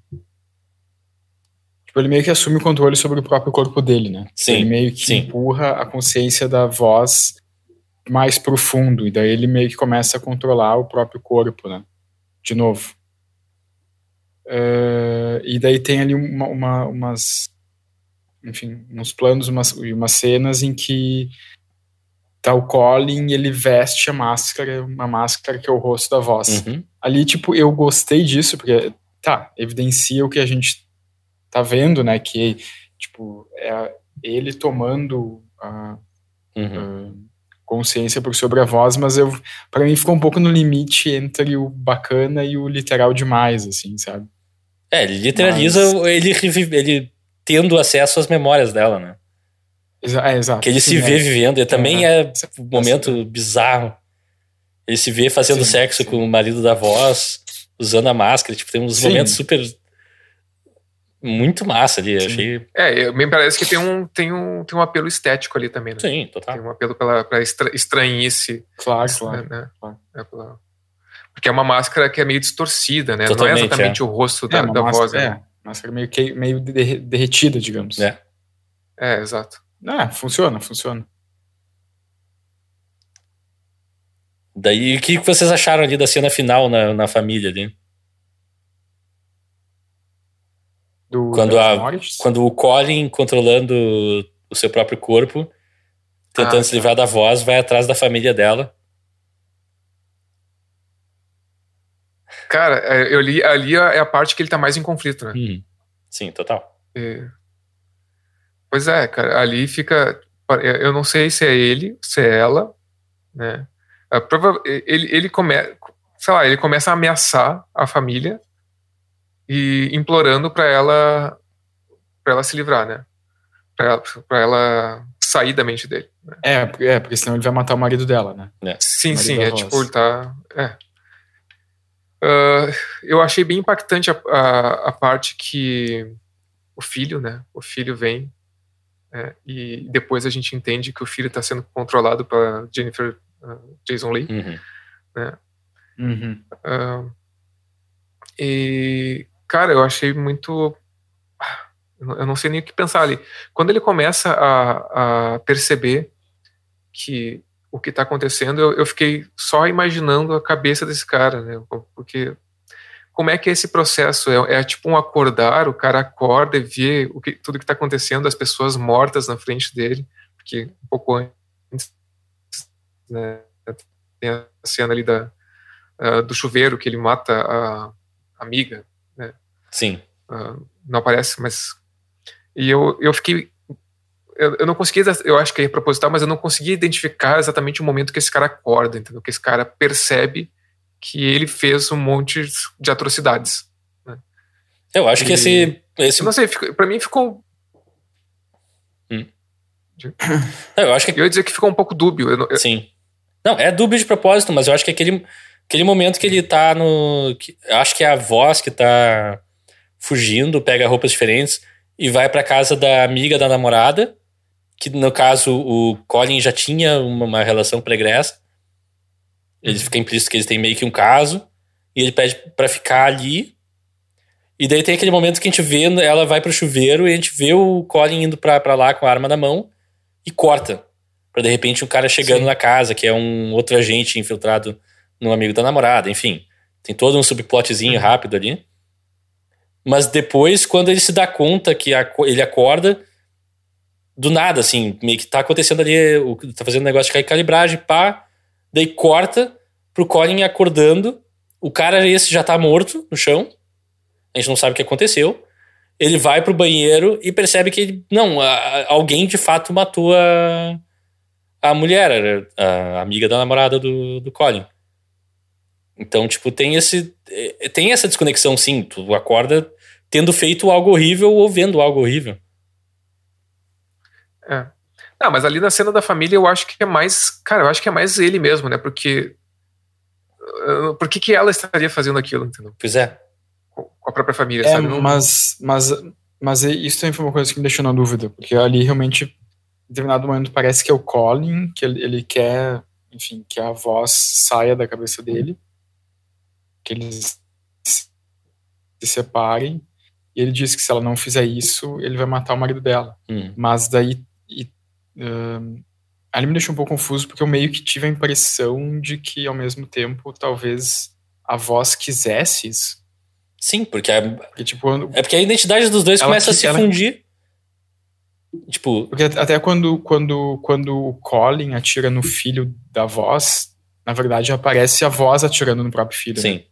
tipo, ele meio que assume o controle sobre o próprio corpo dele, né? Sim, ele meio que sim. empurra a consciência da voz mais profundo e daí ele meio que começa a controlar o próprio corpo, né? De novo. Eh, e daí tem ali uma, uma- umas enfim, uns planos umas, e umas cenas em que tá o Colin ele veste a máscara, uma máscara que é o rosto da voz. Uhum. Ali, tipo, eu gostei disso, porque, tá, evidencia o que a gente tá vendo, né, que, tipo, é ele tomando a, Uhum. a consciência por sobre a voz, mas eu, para mim ficou um pouco no limite entre o bacana e o literal demais, assim, sabe? É, ele literaliza ele, revive- ele tendo acesso às memórias dela, né? Exa é, exato. Que ele Sim, se é. vê vivendo. E também Uhum. é um momento bizarro. Ele se vê fazendo Sim, sexo com o marido da voz, usando a máscara. Tipo, tem uns Sim. momentos super. Muito massa ali. Achei. É, me parece que tem um, tem, um, tem um apelo estético ali também, né? Sim, Tem total. um apelo pela, pra estra, estranhice. Claro, claro. Né? claro. É pela- Porque é uma máscara que é meio distorcida, né? Totalmente, Não é exatamente o rosto da, é, uma da voz. máscara, né? é, máscara meio, que, meio derre- derretida, digamos. É. É, exato. É, funciona, funciona. Daí, o que vocês acharam ali da cena final na, na família ali? Do, Quando a-. Quando o Colin, controlando o seu próprio corpo, tentando Ah, se tá. livrar da voz, vai atrás da família dela. Cara, é, eu li ali é a parte que ele tá mais em conflito, né? Uhum. Sim, total. É. Pois é, cara, ali fica. eu não sei se é ele, se é ela, né? É, ele, ele, come, sei lá, ele começa a ameaçar a família e implorando para ela para ela se livrar, né? Para ela, pra ela sair da mente dele. Né? É, é, porque senão ele vai matar o marido dela, né? É. Sim, sim, é tipo, ele tá. É. Uh, eu achei bem impactante a, a, a, parte que o filho, né? O filho vem é, e depois a gente entende que o filho está sendo controlado pela Jennifer uh, Jason Lee, uhum. né? Uhum. Uh, e cara, eu achei muito eu não sei nem o que pensar ali. Quando ele começa a, a perceber que o que está acontecendo, eu, eu, fiquei só imaginando a cabeça desse cara, né? Porque como é que é esse processo? É, é tipo um acordar, o cara acorda e vê o que, tudo que está acontecendo, as pessoas mortas na frente dele, porque um pouco antes né, tem a cena ali da, uh, do chuveiro que ele mata a amiga? Sim. Uh, não aparece, mas e eu, eu fiquei. Eu, eu não consegui, eu acho que é proposital, mas eu não consegui identificar exatamente o momento que esse cara acorda, entendeu? Que esse cara percebe que ele fez um monte de atrocidades. Né? Eu acho e, que esse. esse... Não sei, para mim ficou. Hum. Eu acho que. Eu ia dizer que ficou um pouco dúbio. Eu, eu... Sim. Não, é dúbio de propósito, mas eu acho que aquele, aquele momento que ele tá no. Que, acho que é a voz que tá fugindo, pega roupas diferentes e vai para casa da amiga da namorada, que no caso o Colin já tinha uma, uma relação pregressa. Eles ficam implícitos que eles têm meio que um caso, e ele pede para ficar ali. E daí tem aquele momento que a gente vê, ela vai pro chuveiro e a gente vê o Colin indo pra, pra lá com a arma na mão e corta. Pra de repente um cara chegando Sim. na casa, que é um outro agente infiltrado no amigo da namorada, enfim. Tem todo um subplotzinho uhum. rápido ali. Mas depois, quando ele se dá conta que ele acorda, do nada, assim, meio que tá acontecendo ali, tá fazendo um negócio de calibragem, pá, daí corta pro Colin acordando, o cara esse já tá morto no chão, a gente não sabe o que aconteceu, ele vai pro banheiro e percebe que, não, a, alguém de fato matou a, a mulher, a amiga da namorada do, do Colin. Então, tipo, tem esse. Eh, tem essa desconexão, sim. Tu acorda tendo feito algo horrível ou vendo algo horrível. É. Não, mas ali na cena da família eu acho que é mais. Cara, eu acho que é mais ele mesmo, né? Porque. Uh, por que, que ela estaria fazendo aquilo, entendeu? Pois é. Com a própria família, é, sabe? Mas, mas, mas isso também foi uma coisa que me deixou na dúvida, porque ali realmente, em determinado momento, parece que é o Colin, que ele, ele quer, enfim, que a voz saia da cabeça dele, que eles se separem, e ele diz que se ela não fizer isso, ele vai matar o marido dela. Hum. Mas daí. E, uh, ali me deixou um pouco confuso, porque eu meio que tive a impressão de que, ao mesmo tempo, talvez a voz quisesse isso. Sim, porque, a, porque tipo, quando, é porque a identidade dos dois começa a se ela, fundir. Tipo. Porque até quando, quando, quando o Colin atira no filho da voz, na verdade aparece a voz atirando no próprio filho. Sim. Né?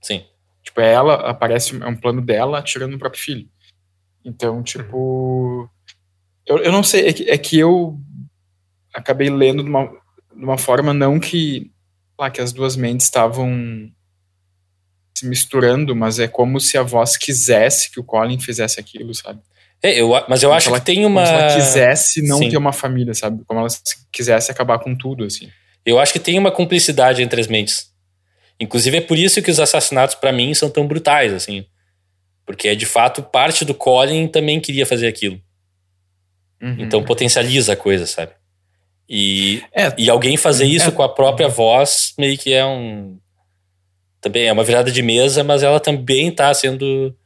Sim. Tipo, é ela, aparece, é um plano dela atirando no próprio filho. Então, tipo. Eu, eu não sei, é que, é que eu acabei lendo de uma, de uma forma não que. Lá, que as duas mentes estavam se misturando, mas é como se a voz quisesse que o Colin fizesse aquilo, sabe? É, eu, mas eu como acho ela, que tem uma. Como se ela quisesse não Sim. ter uma família, sabe? Como ela quisesse acabar com tudo, assim. Eu acho que tem uma cumplicidade entre as mentes. Inclusive é por isso que os assassinatos para mim são tão brutais, assim. Porque é de fato parte do Colin também queria fazer aquilo. Uhum. Então potencializa a coisa, sabe? E, é, e alguém fazer é. isso é, com a própria voz meio que é um. Também é uma virada de mesa, mas ela também tá sendo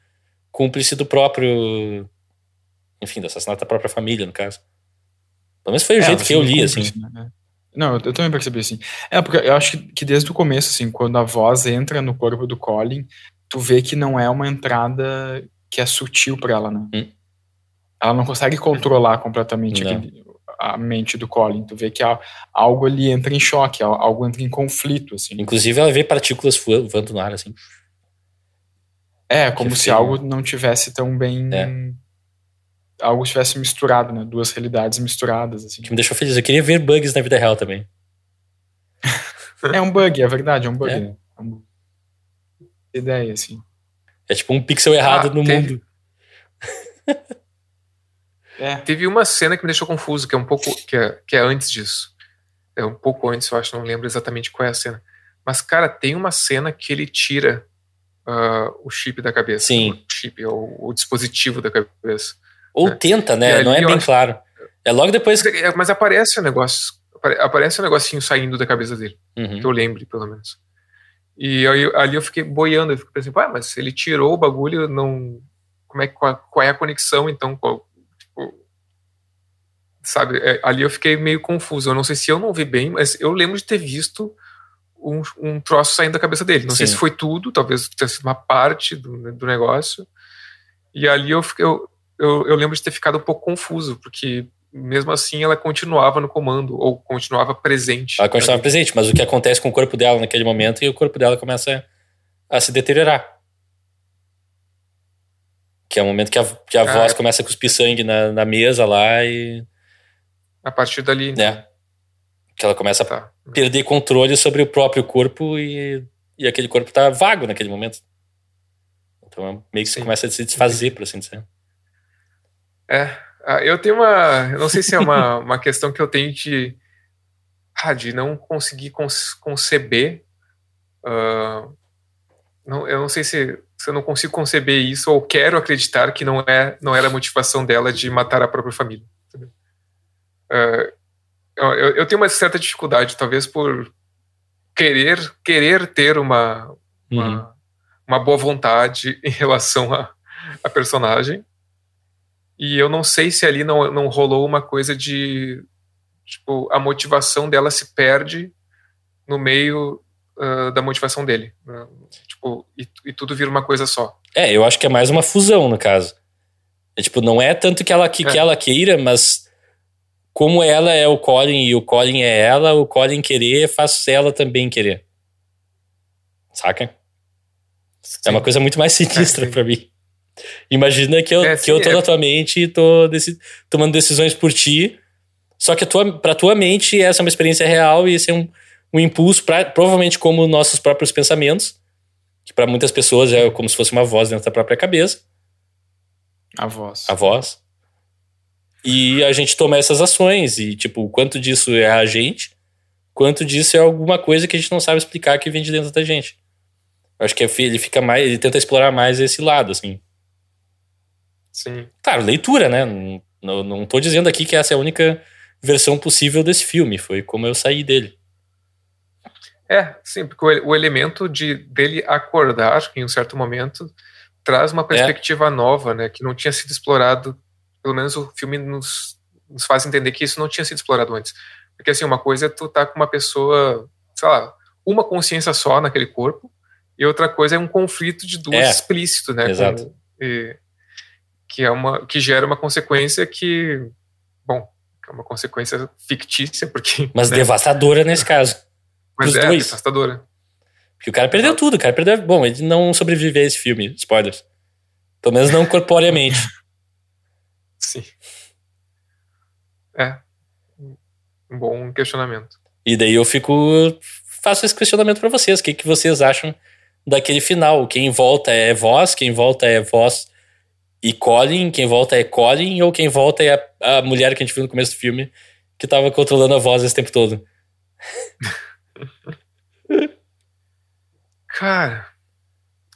cúmplice do próprio. Enfim, do assassinato da própria família, no caso. Pelo menos foi o é, jeito que eu li, assim. Né? Não, eu, também percebi assim. É, porque eu acho que, que desde o começo, assim, quando a voz entra no corpo do Colin, tu vê que não é uma entrada que é sutil para ela, né? Hum. Ela não consegue controlar completamente aquele, a mente do Colin. Tu vê que algo ali entra em choque, algo entra em conflito, assim. Inclusive ela vê partículas voando no ar, assim. É, como se algo não tivesse tão bem... É. algo tivesse misturado, né? Duas realidades misturadas, assim. Que me deixou feliz. Eu queria ver bugs na vida real também. É um bug, é verdade, é um bug. É. né? É uma ideia, assim. É tipo um pixel errado Ah, no teve- mundo. (laughs) É. Teve uma cena que me deixou confuso, que é um pouco. que é, que é antes disso. É um pouco antes, eu acho, não lembro exatamente qual é a cena. Mas, cara, tem uma cena que ele tira ah, o chip da cabeça. Sim. O chip, ou o dispositivo da cabeça. Ou É. tenta, né? ali Não é bem acho- claro. É logo depois. Mas, é- mas aparece o negócio. apare- Aparece o negocinho saindo da cabeça dele. Uhum. Que eu lembre, pelo menos. E ali eu fiquei boiando. Eu fiquei pensando, ah, mas ele tirou o bagulho, não. Como é, qual, qual é a conexão, então? Qual- tipo, sabe? é, ali eu fiquei meio confuso. Eu não sei se eu não vi bem, mas eu lembro de ter visto um, um troço saindo da cabeça dele. Não sei Sim. se foi tudo, talvez tenha sido uma parte do, do negócio. E ali eu, fiquei, eu, eu, eu lembro de ter ficado um pouco confuso, porque mesmo assim ela continuava no comando, ou continuava presente. Ela continuava presente, mas o que acontece com o corpo dela naquele momento e o corpo dela começa a se deteriorar. Que é o momento que a, que a Ah, voz é. começa a cuspir sangue na, na mesa lá e. A partir dali. né? Que ela começa a Tá. perder controle sobre o próprio corpo e, e aquele corpo tá vago naquele momento. Então meio que Sim. começa a se desfazer, por assim dizer. É, ah, eu tenho uma. Eu não sei se é uma, (laughs) uma questão que eu tenho de. Ah, de não conseguir cons- conceber. ah, não, eu não sei se, se eu não consigo conceber isso ou quero acreditar que não, é, não era a motivação dela de matar a própria família. Ah, eu, eu- tenho uma certa dificuldade, talvez por querer, querer ter uma, Uhum. uma, uma boa vontade (laughs) em relação a, a personagem. E eu não sei se ali não, não rolou uma coisa de. Tipo, a motivação dela se perde no meio ah, da motivação dele. né? Tipo, e, e tudo vira uma coisa só. É, eu acho que é mais uma fusão, no caso. É, tipo, não é tanto que ela, que, É. que ela queira, mas como ela é o Colin e o Colin é ela, o Colin querer faz ela também querer. Saca? É uma coisa muito mais sinistra sim. pra mim. Imagina que eu, É, que eu sim, tô é. na tua mente e tô deci- tomando decisões por ti, só que a tua, pra tua mente essa é uma experiência real e esse é um, um impulso, pra, provavelmente como nossos próprios pensamentos, que pra muitas pessoas é como se fosse uma voz dentro da própria cabeça, A voz. a voz. E a gente toma essas ações e, tipo, quanto disso é a gente, quanto disso é alguma coisa que a gente não sabe explicar que vem de dentro da gente. Eu acho que é ele fica mais, ele tenta explorar mais esse lado, assim. Sim. Claro, leitura, né? Não, não, tô dizendo aqui que essa é a única versão possível desse filme. Foi como eu saí dele. É, sim, porque o, o elemento de dele acordar em um certo momento traz uma perspectiva nova, né, que não tinha sido explorado. Pelo menos o filme nos, nos faz entender que isso não tinha sido explorado antes. Porque assim, uma coisa é tu tá com uma pessoa, sei lá, uma consciência só naquele corpo, e outra coisa é um conflito de duas É, explícito, né? exato. com- e- que é uma que gera uma consequência que, bom, é uma consequência fictícia, porque Mas né, devastadora nesse caso. mas é dois. devastadora. Porque o cara perdeu tudo, o cara perdeu. Bom, ele não sobreviveu a esse filme, spoilers. Pelo menos não corporeamente. (laughs) Sim. É. Um bom questionamento. E daí eu fico. Faço esse questionamento pra vocês. O que, que vocês acham daquele final? Quem volta é voz, quem volta é voz e Colin, quem volta é Colin, ou quem volta é a, a mulher que a gente viu no começo do filme que tava controlando a voz esse tempo todo. (laughs) Cara,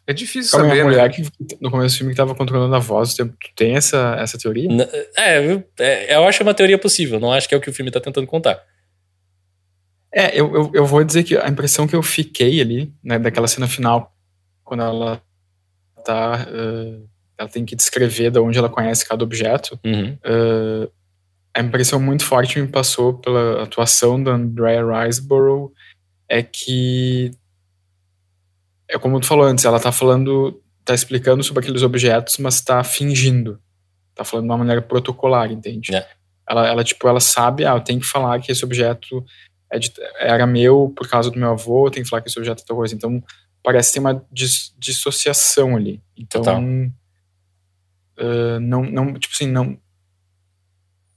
é difícil Calma, saber, a né? mulher que no começo do filme que tava controlando a voz, tu tem essa, essa teoria? N- É, eu- é, eu acho uma teoria possível, não acho que é o que o filme tá tentando contar. É, eu, eu, eu vou dizer que a impressão que eu fiquei ali, né, daquela cena final, quando ela tá. eh, ela tem que descrever de onde ela conhece cada objeto, Uhum. eh, a impressão muito forte me passou pela atuação da Andrea Riseborough é que. É como tu falou antes, ela tá falando. tá explicando sobre aqueles objetos, mas tá fingindo. Tá falando de uma maneira protocolar, entende? É. Ela, ela, tipo, ela sabe, ah, eu tenho que falar que esse objeto é de- era meu por causa do meu avô, eu tenho que falar que esse objeto é tal coisa. Então, parece ter uma dis- dissociação ali. Então, Total. Eh, não, não, tipo assim, não,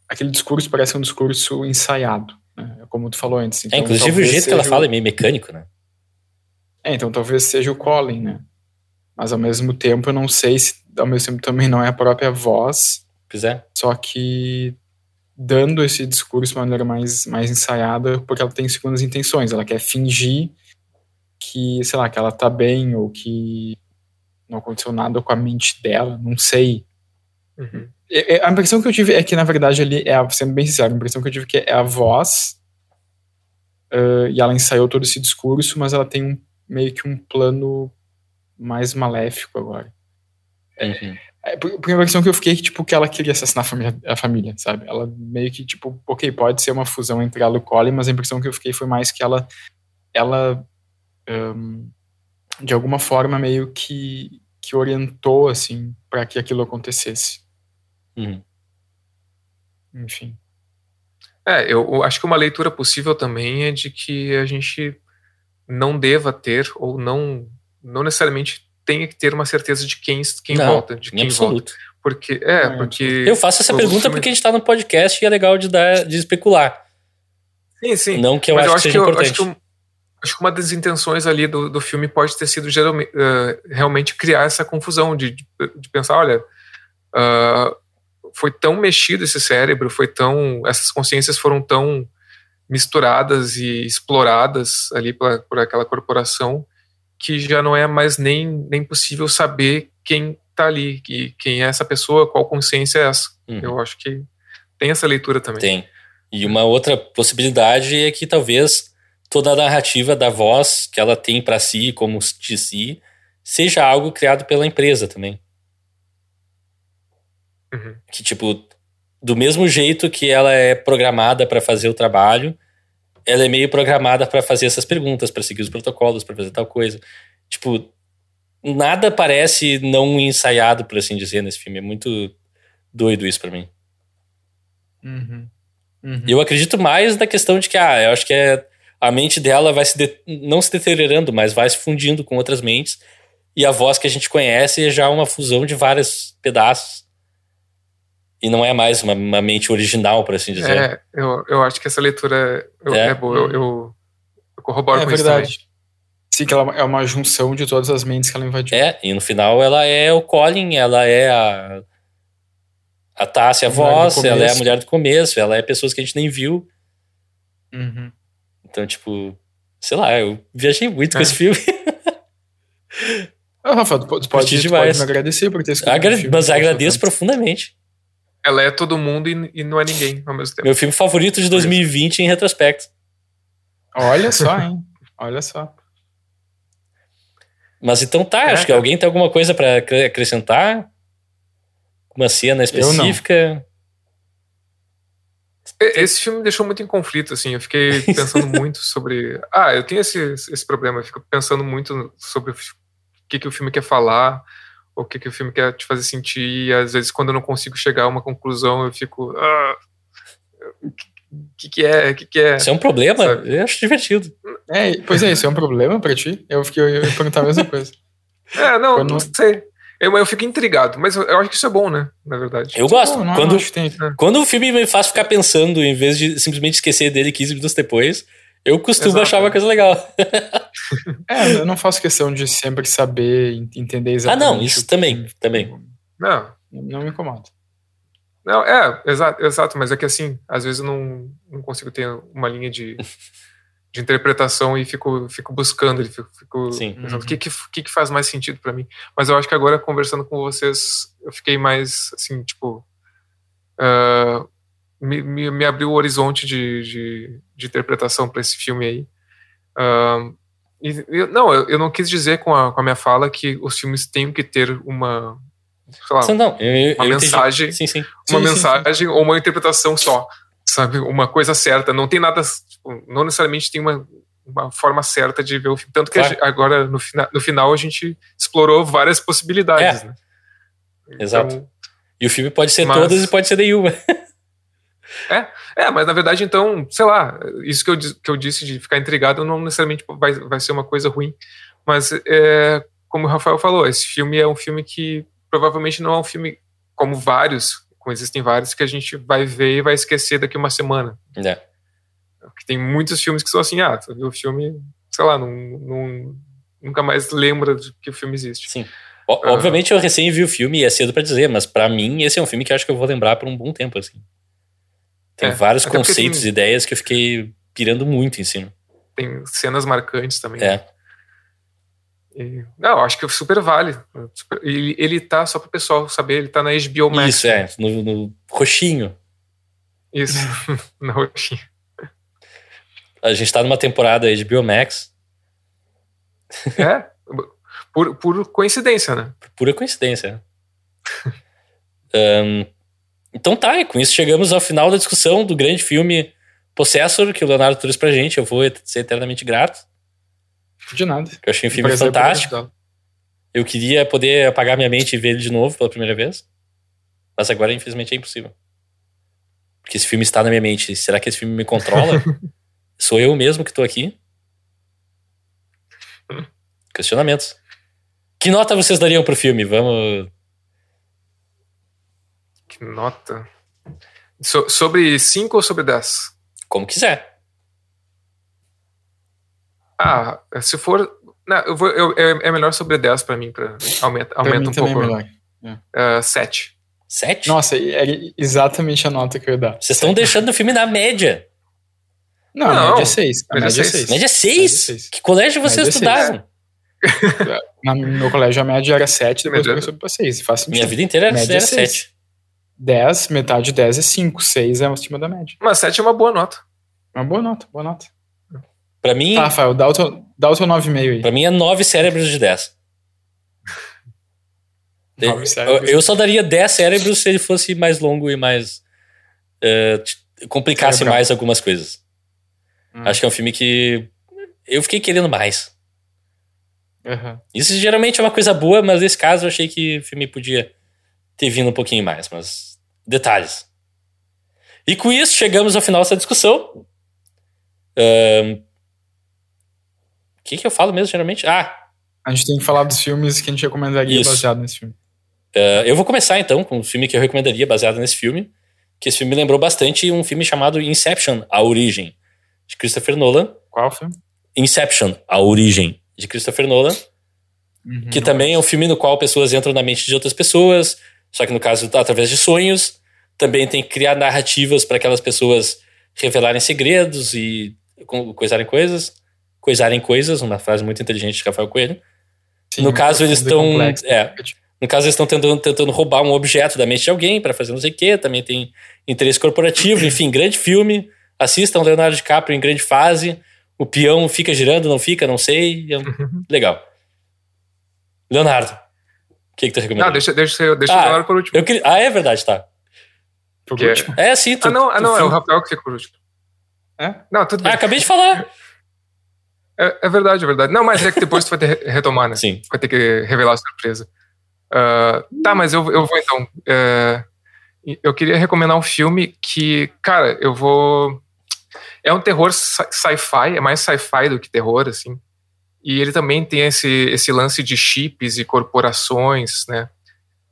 aquele discurso parece um discurso ensaiado, né? como tu falou antes. É, Então, inclusive o jeito que ela seja o- fala é meio mecânico, né? É, então talvez seja o Colin, né? Mas ao mesmo tempo eu não sei se ao mesmo tempo também não é a própria voz, Pois é. só que dando esse discurso de maneira mais, mais ensaiada, porque ela tem segundas intenções, ela quer fingir que, sei lá, que ela tá bem ou que não aconteceu nada com a mente dela, não sei. Uhum. É- é- A impressão que eu tive é que, na verdade, ali, é, a- sendo bem sincero, a impressão que eu tive é que é a voz ah, e ela ensaiou todo esse discurso, mas ela tem um, meio que um plano mais maléfico agora. Uhum. É, por- a impressão que eu fiquei é que, tipo, que ela queria assassinar a família, a família, sabe? Ela meio que, tipo, ok, pode ser uma fusão entre ela e o Colin, mas a impressão que eu fiquei foi mais que ela, ela ahn, de alguma forma, meio que, que orientou, assim, para que aquilo acontecesse. Uhum. Enfim. É, eu, acho que uma leitura possível também é de que a gente não deva ter, ou não, não necessariamente tenha que ter uma certeza de quem, quem Não, volta, de Em quem volta. absoluto. Porque, é, É, porque. Eu faço essa pergunta filme- porque a gente tá no podcast e é legal de dar, de especular. Sim, sim. Não que eu Mas acho eu que acho seja que, eu, importante. acho, que um- acho que uma das intenções ali do, do filme pode ter sido geralmente, eh, realmente criar essa confusão de, de, de pensar, olha, ah, foi tão mexido esse cérebro, foi tão, essas consciências foram tão misturadas e exploradas ali pela, por aquela corporação que já não é mais nem, nem possível saber quem está ali, e quem é essa pessoa, qual consciência é essa. Uhum. Eu acho que tem essa leitura também. Tem. E uma outra possibilidade é que talvez toda a narrativa da voz que ela tem pra si, como de si, seja algo criado pela empresa também. Uhum. Que, tipo, do mesmo jeito que ela é programada pra fazer o trabalho, ela é meio programada pra fazer essas perguntas, pra seguir os protocolos, pra fazer tal coisa. Tipo, nada parece não ensaiado, por assim dizer, nesse filme. É muito doido isso pra mim. Uhum. Uhum. E eu acredito mais na questão de que, ah, eu acho que é, a mente dela vai se de- não se deteriorando, mas vai se fundindo com outras mentes. E a voz que a gente conhece é já uma fusão de vários pedaços. E não é mais uma, uma mente original, por assim dizer. É, eu, eu acho que essa leitura eu- É. é, boa. Eu, eu, eu corroboro É com isso também. verdade. Sim, que ela é uma junção de todas as mentes que ela invadiu. É, e no final ela é o Colin, ela é a. A Tássia, a voz, ela é a mulher do começo, ela é pessoas que a gente nem viu. Uhum. Então, tipo, sei lá, eu viajei muito com É. esse filme. (laughs) Ah, Rafa, tu pode, tu pode, tu me agradecer por ter escolhido Agra- filme mas agradeço profundamente. Ela é todo mundo e, e não é ninguém ao mesmo tempo. Meu filme favorito de 2020 em retrospecto. Olha só, hein? Olha só. Mas então tá, É, acho que cara. alguém tem alguma coisa pra acre- acrescentar? Uma cena específica? Esse filme me deixou muito em conflito, assim. Eu fiquei (laughs) pensando muito sobre. Ah, eu tenho esse, esse problema. Eu fico pensando muito sobre o que, que o filme quer falar, o que, que o filme quer te fazer sentir. E às vezes, quando eu não consigo chegar a uma conclusão, eu fico. Ah, o que, que, é? O que, que é? Isso é um problema? Sabe? Eu acho divertido. É, pois é, isso é um problema pra ti? Eu fiquei eu ia perguntar a mesma coisa. (laughs) É, não, Quando- não sei. Eu, eu fico intrigado, mas eu, eu acho que isso é bom, né? Na verdade. Eu gosto. Não quando, acho que tem. quando o filme me faz ficar pensando, em vez de simplesmente esquecer dele 15 minutos depois, eu costumo Exato. achar uma coisa legal. (laughs) É, eu não faço questão de sempre saber, en- entender Ah, exatamente. não, isso o que- também, também. Não, Não me incomoda. Não, é, exato, exato, mas é que assim, às vezes eu não, não consigo ter uma linha de, de interpretação e fico, fico buscando, ele fico, fico Sim. pensando o que, que, que que faz mais sentido pra mim. Mas eu acho que agora, conversando com vocês, eu fiquei mais, assim, tipo, ah, me, me, me abriu o horizonte de, de, de interpretação pra esse filme aí. Ah, e, eu- não, eu, eu não quis dizer com a, com a minha fala que os filmes têm que ter uma, sei lá, Não, eu, Uma mensagem. Sim, sim. uma Sim, mensagem ou uma interpretação só, sabe? Uma coisa certa. Não tem nada, tipo, não necessariamente tem uma, uma forma certa de ver o filme. Tanto que Claro. gente- agora, no, fina, no final, a gente explorou várias possibilidades, É. né? Exato. Então, E o filme pode ser Mas- todas e pode ser nenhuma. (laughs) é, mas na verdade, então, sei lá, isso que eu, que eu disse de ficar intrigado não necessariamente vai, vai ser uma coisa ruim, mas é, como o Rafael falou, esse filme é um filme que provavelmente não é um filme como vários como existem vários que a gente vai ver e vai esquecer daqui uma semana. É. Porque tem muitos filmes que são assim, ah, tu viu o filme, sei lá, não, não, nunca mais lembra que o filme existe. Sim. Obviamente eu recém vi o filme e é cedo pra dizer, mas pra mim esse é um filme que eu acho que eu vou lembrar por um bom tempo, assim. Tem É, vários conceitos e ideias que eu fiquei pirando muito em cima. Tem cenas marcantes também. É. E- não, acho que super vale. Ele, ele tá, só pro pessoal saber, ele tá na HBO Max. Isso, é, no, no roxinho. Isso, (laughs) na roxinha. A gente tá numa temporada HBO Max, É, por, por coincidência, né? pura coincidência. (laughs) Ahn, então tá, e com isso chegamos ao final da discussão do grande filme Possessor, que o Leonardo trouxe pra gente. Eu vou ser eternamente grato, De nada. eu achei um filme fantástico. Eu queria poder apagar minha mente e ver ele de novo pela primeira vez. Mas agora, infelizmente, é impossível. Porque esse filme está na minha mente. Será que esse filme me controla? (laughs) Sou eu mesmo que tô aqui? (laughs) Questionamentos. Que nota vocês dariam pro filme? Vamos. Nota. So, sobre 5 ou sobre 10? Como quiser. Ah, se for. Não, eu vou, eu, é, é melhor sobre 10 pra mim, pra, aumenta, pra aumenta mim um é pouco. É melhor. É. Ah, uh, 7. Nossa, é, é exatamente a nota que eu ia dar. Vocês estão deixando o filme na média. Não, não, a média é 6. A média, média é 6. Que colégio vocês estudavam? (laughs) no meu colégio a média era 7, depois começou pra 6. Minha vida inteira era, média era 7. 10, metade de 10 é 5. 6 é acima da média. Mas 7 é uma boa nota. Uma boa nota, boa nota. Pra mim, Tá, Rafael, dá o teu, dá o teu 9,5 aí. pra mim é nove cérebros de dez. (laughs) Nove Eu, cérebros. eu só daria 10 cérebros se ele fosse mais longo e mais. t- complicasse Cerebral. mais algumas coisas. Hum. Acho que é um filme que. Eu fiquei querendo mais. Aham. Isso geralmente é uma coisa boa, mas nesse caso eu achei que o filme podia ter vindo um pouquinho mais, mas. Detalhes. E com isso chegamos ao final dessa discussão. O que, que eu falo mesmo, geralmente? Ah, A gente tem que falar dos filmes que a gente recomendaria Isso. baseado nesse filme. Uh, eu vou começar então com um filme que eu recomendaria baseado nesse filme, que esse filme me lembrou bastante um filme chamado Inception, A Origem, de Christopher Nolan. Qual filme? Inception, A Origem, de Christopher Nolan, Uhum. que também é um filme no qual pessoas entram na mente de outras pessoas, só que no caso através de sonhos. Também tem que criar narrativas para aquelas pessoas revelarem segredos e co- coisarem coisas. Coisarem coisas, uma frase muito inteligente de Rafael Coelho. Sim, no caso, eles estão. É, no caso, eles estão tentando, tentando roubar um objeto da mente de alguém para fazer não sei o quê. Também tem interesse corporativo. Enfim, grande filme. Assistam Leonardo DiCaprio em grande fase. O peão fica girando, não fica, não sei. É um- legal. Leonardo, que, que tu recomenda? Não, deixa, deixa, eu- deixa Ah, eu falar por último. Eu queria... Ah, é verdade, tá. Por Que é- último. É assim, tu. Ah, não, ah, tu não é o Rafael que fica por último. É? Não, tudo Ah, bem. acabei de falar. É, é verdade, é verdade. Não, mas é que depois tu vai ter que retomar, né? Sim. Vai ter que revelar a surpresa. Ah, tá, mas eu, eu vou então. É, eu queria recomendar um filme que, cara, eu vou. É um terror sci- sci-fi, é mais sci-fi do que terror, assim. E ele também tem esse, esse lance de chips e corporações, né?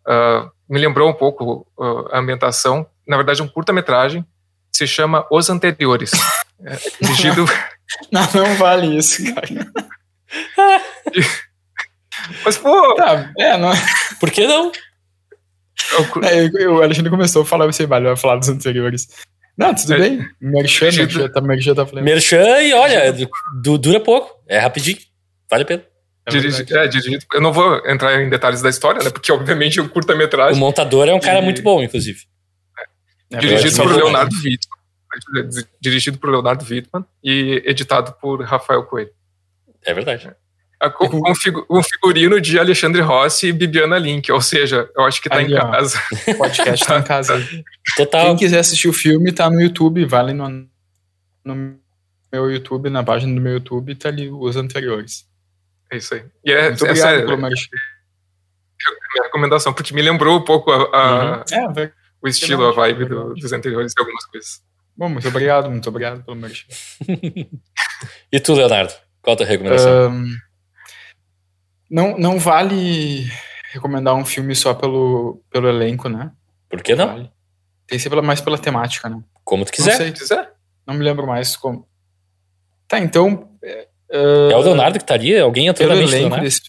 Ah, me lembrou um pouco ah, a ambientação. Na verdade, é um curta-metragem. Se chama Os Anteriores. É dirigido. (laughs) Não, não vale isso, cara. (laughs) Mas, pô, Tá, é, não. Por que não? é É, eu- o Alexandre começou a falar, você vale, vai falar dos anteriores. Não, tudo É. bem. Merchan, Merchan, tá, Merchan tá falando. Merchan e olha, du- dura pouco. É rapidinho. Vale a pena. É é, dirigido. Eu não vou entrar em detalhes da história, né? Porque, obviamente, é um O curta-metragem. montador é um cara E- muito bom, inclusive. É Dirigido por Leonardo Wittmann. Dirigido por Leonardo Wittmann e editado por Rafael Coelho. É verdade. A- Com, com figu- um figurino de Alexandre Rossi e Bibiana Link. Ou seja, eu acho que tá Aí, em ó. casa. O podcast tá em (laughs) casa. aí. Total. Quem quiser assistir o filme, tá no YouTube, vale no, no meu YouTube, na página do meu YouTube, tá ali os anteriores. É isso aí. E é, Muito é obrigado sério, pelo é Merchan. minha recomendação, porque me lembrou um pouco a- a- É, velho. o estilo, a vibe do- verdade. dos anteriores e algumas coisas. Bom, muito obrigado, muito obrigado pelo Merchan. (laughs) E tu, Leonardo? Qual a tua recomendação? Ahn, não, não vale recomendar um filme só pelo, pelo elenco, né? Por que não? Vale. Tem que ser pela- mais pela temática, né? Como tu Não quiser. sei, Se quiser. não me lembro mais como. Tá, então. É, É o Leonardo que estaria? Alguém entrou na mente do Leonardo? desse.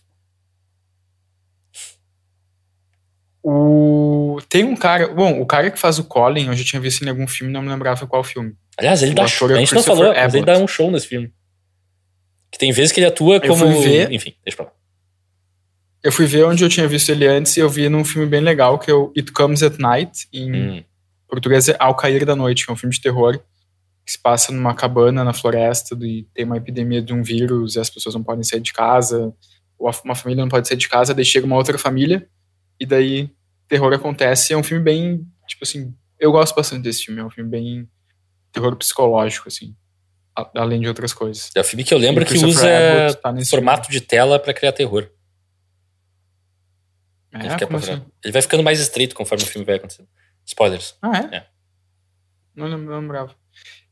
O... Tem um cara. Bom, o cara que faz o Colin, eu já tinha visto em algum filme, não me lembrava qual filme. Aliás, ele O dá ator show. é A gente não falou, mas ele dá um show nesse filme. Que tem vezes que ele atua como. ver- Enfim, deixa pra lá. Eu fui ver onde eu tinha visto ele antes e eu vi num filme bem legal que é o It Comes at Night, em Hum. português é Ao Cair da Noite, que é um filme de terror que se passa numa cabana na floresta e tem uma epidemia de um vírus e as pessoas não podem sair de casa, ou uma família não pode sair de casa, daí chega uma outra família e daí terror acontece. É um filme bem, tipo assim, eu gosto bastante desse filme, é um filme bem terror psicológico, assim, a- além de outras coisas. É o filme que eu lembro que usa Abbott tá formato de tela pra criar terror. Ele, É, pra- assim? ele vai ficando mais estreito conforme o filme vai acontecendo. Spoilers. Ah, é? É. Não lembrava.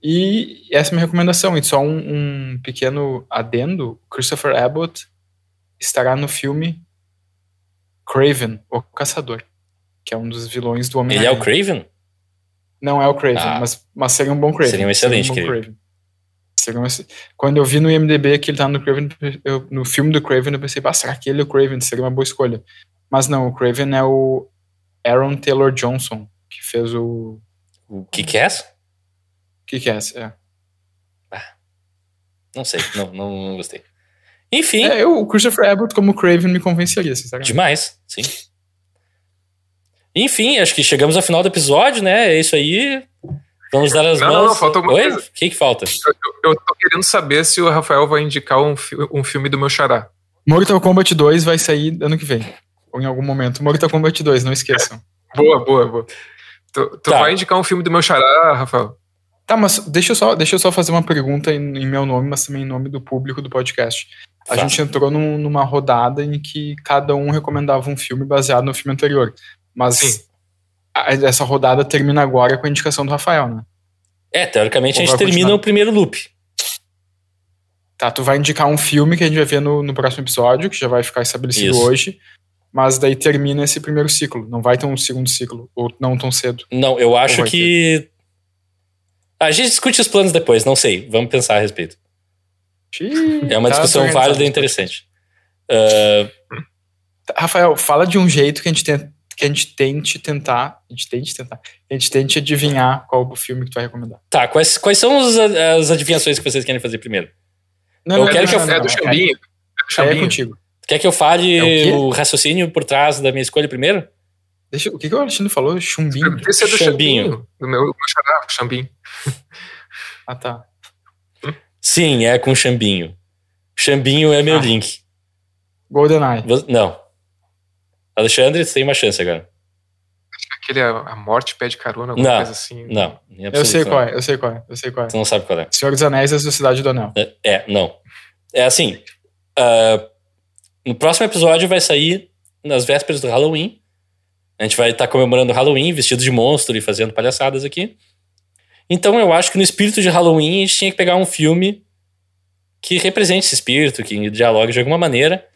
E essa é a minha recomendação. E só um, um pequeno adendo: Christopher Abbott estará no filme Craven, o Caçador, que é um dos vilões do homem Ele é o Craven? Não é o Craven, Ah. mas, mas seria um bom Craven. Seria um excelente bom Craven. Seria um ex- Quando eu vi no IMDB que ele tá no Craven, eu- no filme do Craven, eu pensei, "Bah, será que ele é o Craven? Seria uma boa escolha. Mas não, o Craven é o Aaron Taylor Johnson, que fez o O que que é? Que que é essa? É. Não sei, não, não, não gostei. Enfim, É, eu, o Christopher Abbott como Craven me convenceria, sinceramente. demais, sim. Enfim, acho que chegamos ao final do episódio, né? É isso aí. Vamos dar as Não, mãos. não, não, falta alguma Oi? coisa. O que que falta? Eu, eu tô querendo saber se o Rafael vai indicar um, fi- um filme do meu xará. Mortal Kombat 2 vai sair ano que vem. Ou em algum momento. Mortal Kombat 2, não esqueçam. Boa, boa, boa. Tu, tu Tá. vai indicar um filme do meu xará, Rafael? Tá, mas deixa eu só, deixa eu só fazer uma pergunta em, em meu nome, mas também em nome do público do podcast. A Faça. gente entrou num- numa rodada em que cada um recomendava um filme baseado no filme anterior. Mas a- essa rodada termina agora com a indicação do Rafael, né? É, teoricamente a Ou gente vai termina continuar? o primeiro loop. Tá, tu vai indicar um filme que a gente vai ver no, no próximo episódio, que já vai ficar estabelecido Isso. hoje. Mas daí termina esse primeiro ciclo. Não vai ter um segundo ciclo, ou não tão cedo. Não, eu acho que. A gente discute os planos depois, não sei. Vamos pensar a respeito. Xiii, É uma tá discussão válida e interessante. Ah, Rafael, fala de um jeito que a gente tem, que a gente tente tentar, a gente tente tentar, a gente tente adivinhar qual o filme que tu vai recomendar. tá, quais, quais são os- as adivinhações que vocês querem fazer primeiro? Não, Eu não, quero não, que eu- não, é do Xambinho. É contigo. Quer que eu fale É o o raciocínio por trás da minha escolha primeiro? Deixa, o que, que o Alexandre falou? Chumbinho? Esse é do. Xambinho. Do meu, do meu xará, Xambinho. Ah, tá. Sim, é com Xambinho. Xambinho é meu Ah. link. GoldenEye. Não. Alexandre, você tem uma chance agora. Aquele A, a Morte Pede Carona, alguma Não, coisa assim. Não. em Eu sei não. qual é, eu sei qual é, eu sei qual é. Você não sabe qual é. Senhor dos Anéis e a Sociedade do Anel. É, é, não. É assim. ah, no próximo episódio vai sair nas vésperas do Halloween. A gente vai estar comemorando o Halloween, vestido de monstro e fazendo palhaçadas aqui. Então eu acho que no espírito de Halloween a gente tinha que pegar um filme que represente esse espírito, que dialogue de alguma maneira.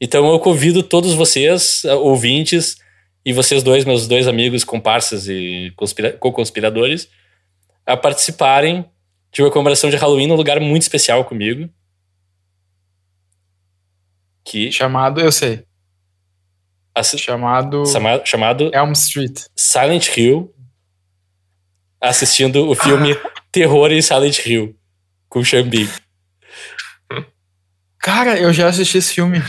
Então eu convido todos vocês, ah, ouvintes, e vocês dois, meus dois amigos, comparsas e conspira- co-conspiradores, a participarem de uma comemoração de Halloween num lugar muito especial comigo. Que Chamado, eu sei. Chamado chama- chamado Elm Street. Silent Hill, assistindo o filme (laughs) Terror em Silent Hill, com o Xambi. Cara, eu já assisti esse filme.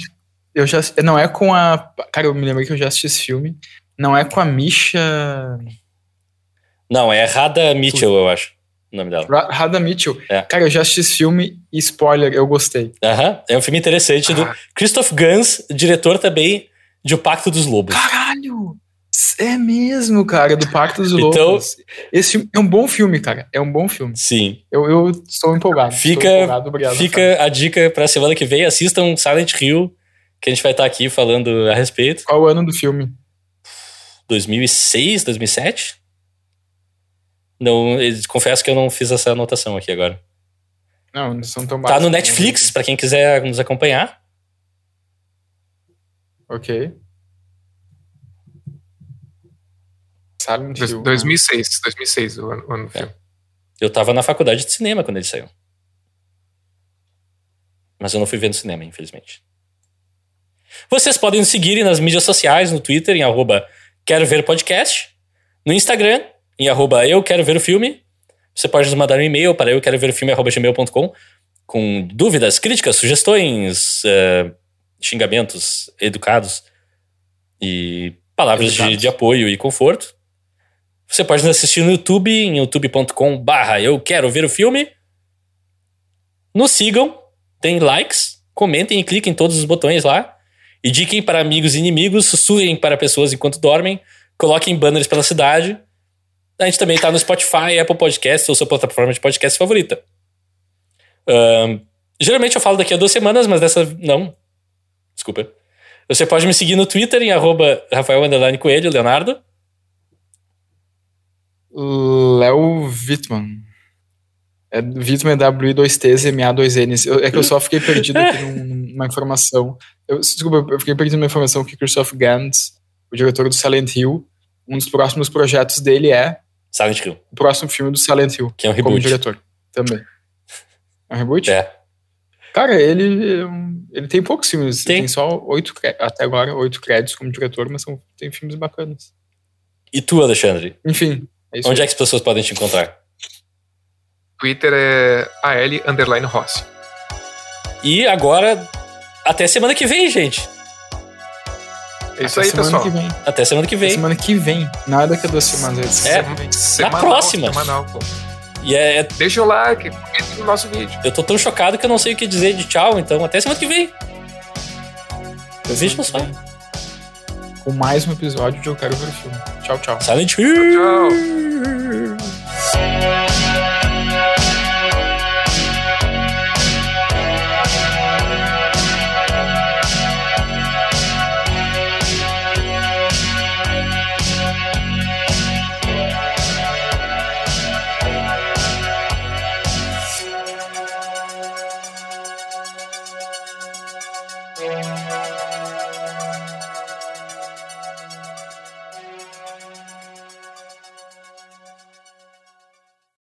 Eu já, não é com a. Cara, eu me lembrei que eu já assisti esse filme. Não é com a Misha. Não, é Rada Mitchell, eu acho, o nome dela. Ra- Radha Mitchell. É. Cara, eu já assisti esse filme e spoiler, eu gostei. Aham, é um filme interessante do Ah. Christoph Gans, diretor também de O Pacto dos Lobos. Caralho! É mesmo, cara, do Pacto dos (laughs) Então- Loucos. Esse filme é um bom filme, cara. É um bom filme. Sim. Eu, eu estou empolgado. Fica- empolgado, obrigado. Fica a dica pra semana que vem, assistam Silent Hill, que a gente vai estar aqui falando a respeito. Qual o ano do filme? 2006, 2007? Não, confesso que eu não fiz essa anotação aqui agora. Não, não são tão Tá no? Netflix, pra quem quiser nos acompanhar. Ok. Silent Hill. 2006, 2006 o ano, o ano do filme. Eu tava na faculdade de cinema quando ele saiu. Mas eu não fui ver no cinema, infelizmente. Vocês podem nos seguir nas mídias sociais, no Twitter, em arroba Quero Ver Podcast, no Instagram, em arroba Eu Quero Ver o Filme. Você pode nos mandar um e-mail para eu quero ver o filme arroba gmail.com com dúvidas, críticas, sugestões, eh, xingamentos educados e palavras de, de apoio e conforto. Você pode nos assistir no YouTube, em youtube.com barra eu quero ver o filme. Nos sigam, tem likes, comentem e cliquem em todos os botões lá. Indiquem para amigos e inimigos, sussurrem para pessoas enquanto dormem, coloquem banners pela cidade. A gente também tá no Spotify, Apple Podcasts ou sua plataforma de podcast favorita. Ahn, geralmente eu falo daqui a duas semanas, mas dessa não. Desculpa. Você pode me seguir no Twitter em arroba Rafael Coelho, Leonardo. Léo Wittmann. É, Wittmann é W2Ts e MA2Ns. Eu- É que eu só fiquei perdido aqui num- (laughs) numa informação. Eu, desculpa, eu fiquei perdido numa informação que Christoph Gans, o diretor do Silent Hill, um dos próximos projetos dele é Silent Hill, o próximo filme do Silent Hill, que é um como reboot. diretor também. É um reboot? É. Cara, ele, ele tem poucos filmes. Tem. Tem, só oito, até agora, oito créditos como diretor, mas são, tem filmes bacanas. E tu, Alexandre? Enfim, é isso. Onde aí. é que as pessoas podem te encontrar? Twitter é AL underline Rossi. E agora, até semana que vem, gente. É isso Até aí, semana pessoal. Que vem. Até semana que Até vem. semana que vem. Nada que é duas semanas. é É. semana que vem. Semanal, próxima. Semanal, pô. E é, Deixa o like, comenta no nosso vídeo. eu tô tão chocado que eu não sei o que dizer de tchau, então até semana que vem. Até Vejam semana só. Com mais um episódio de Eu Quero Ver o Filme. Tchau, tchau. Silent Hill! Tchau.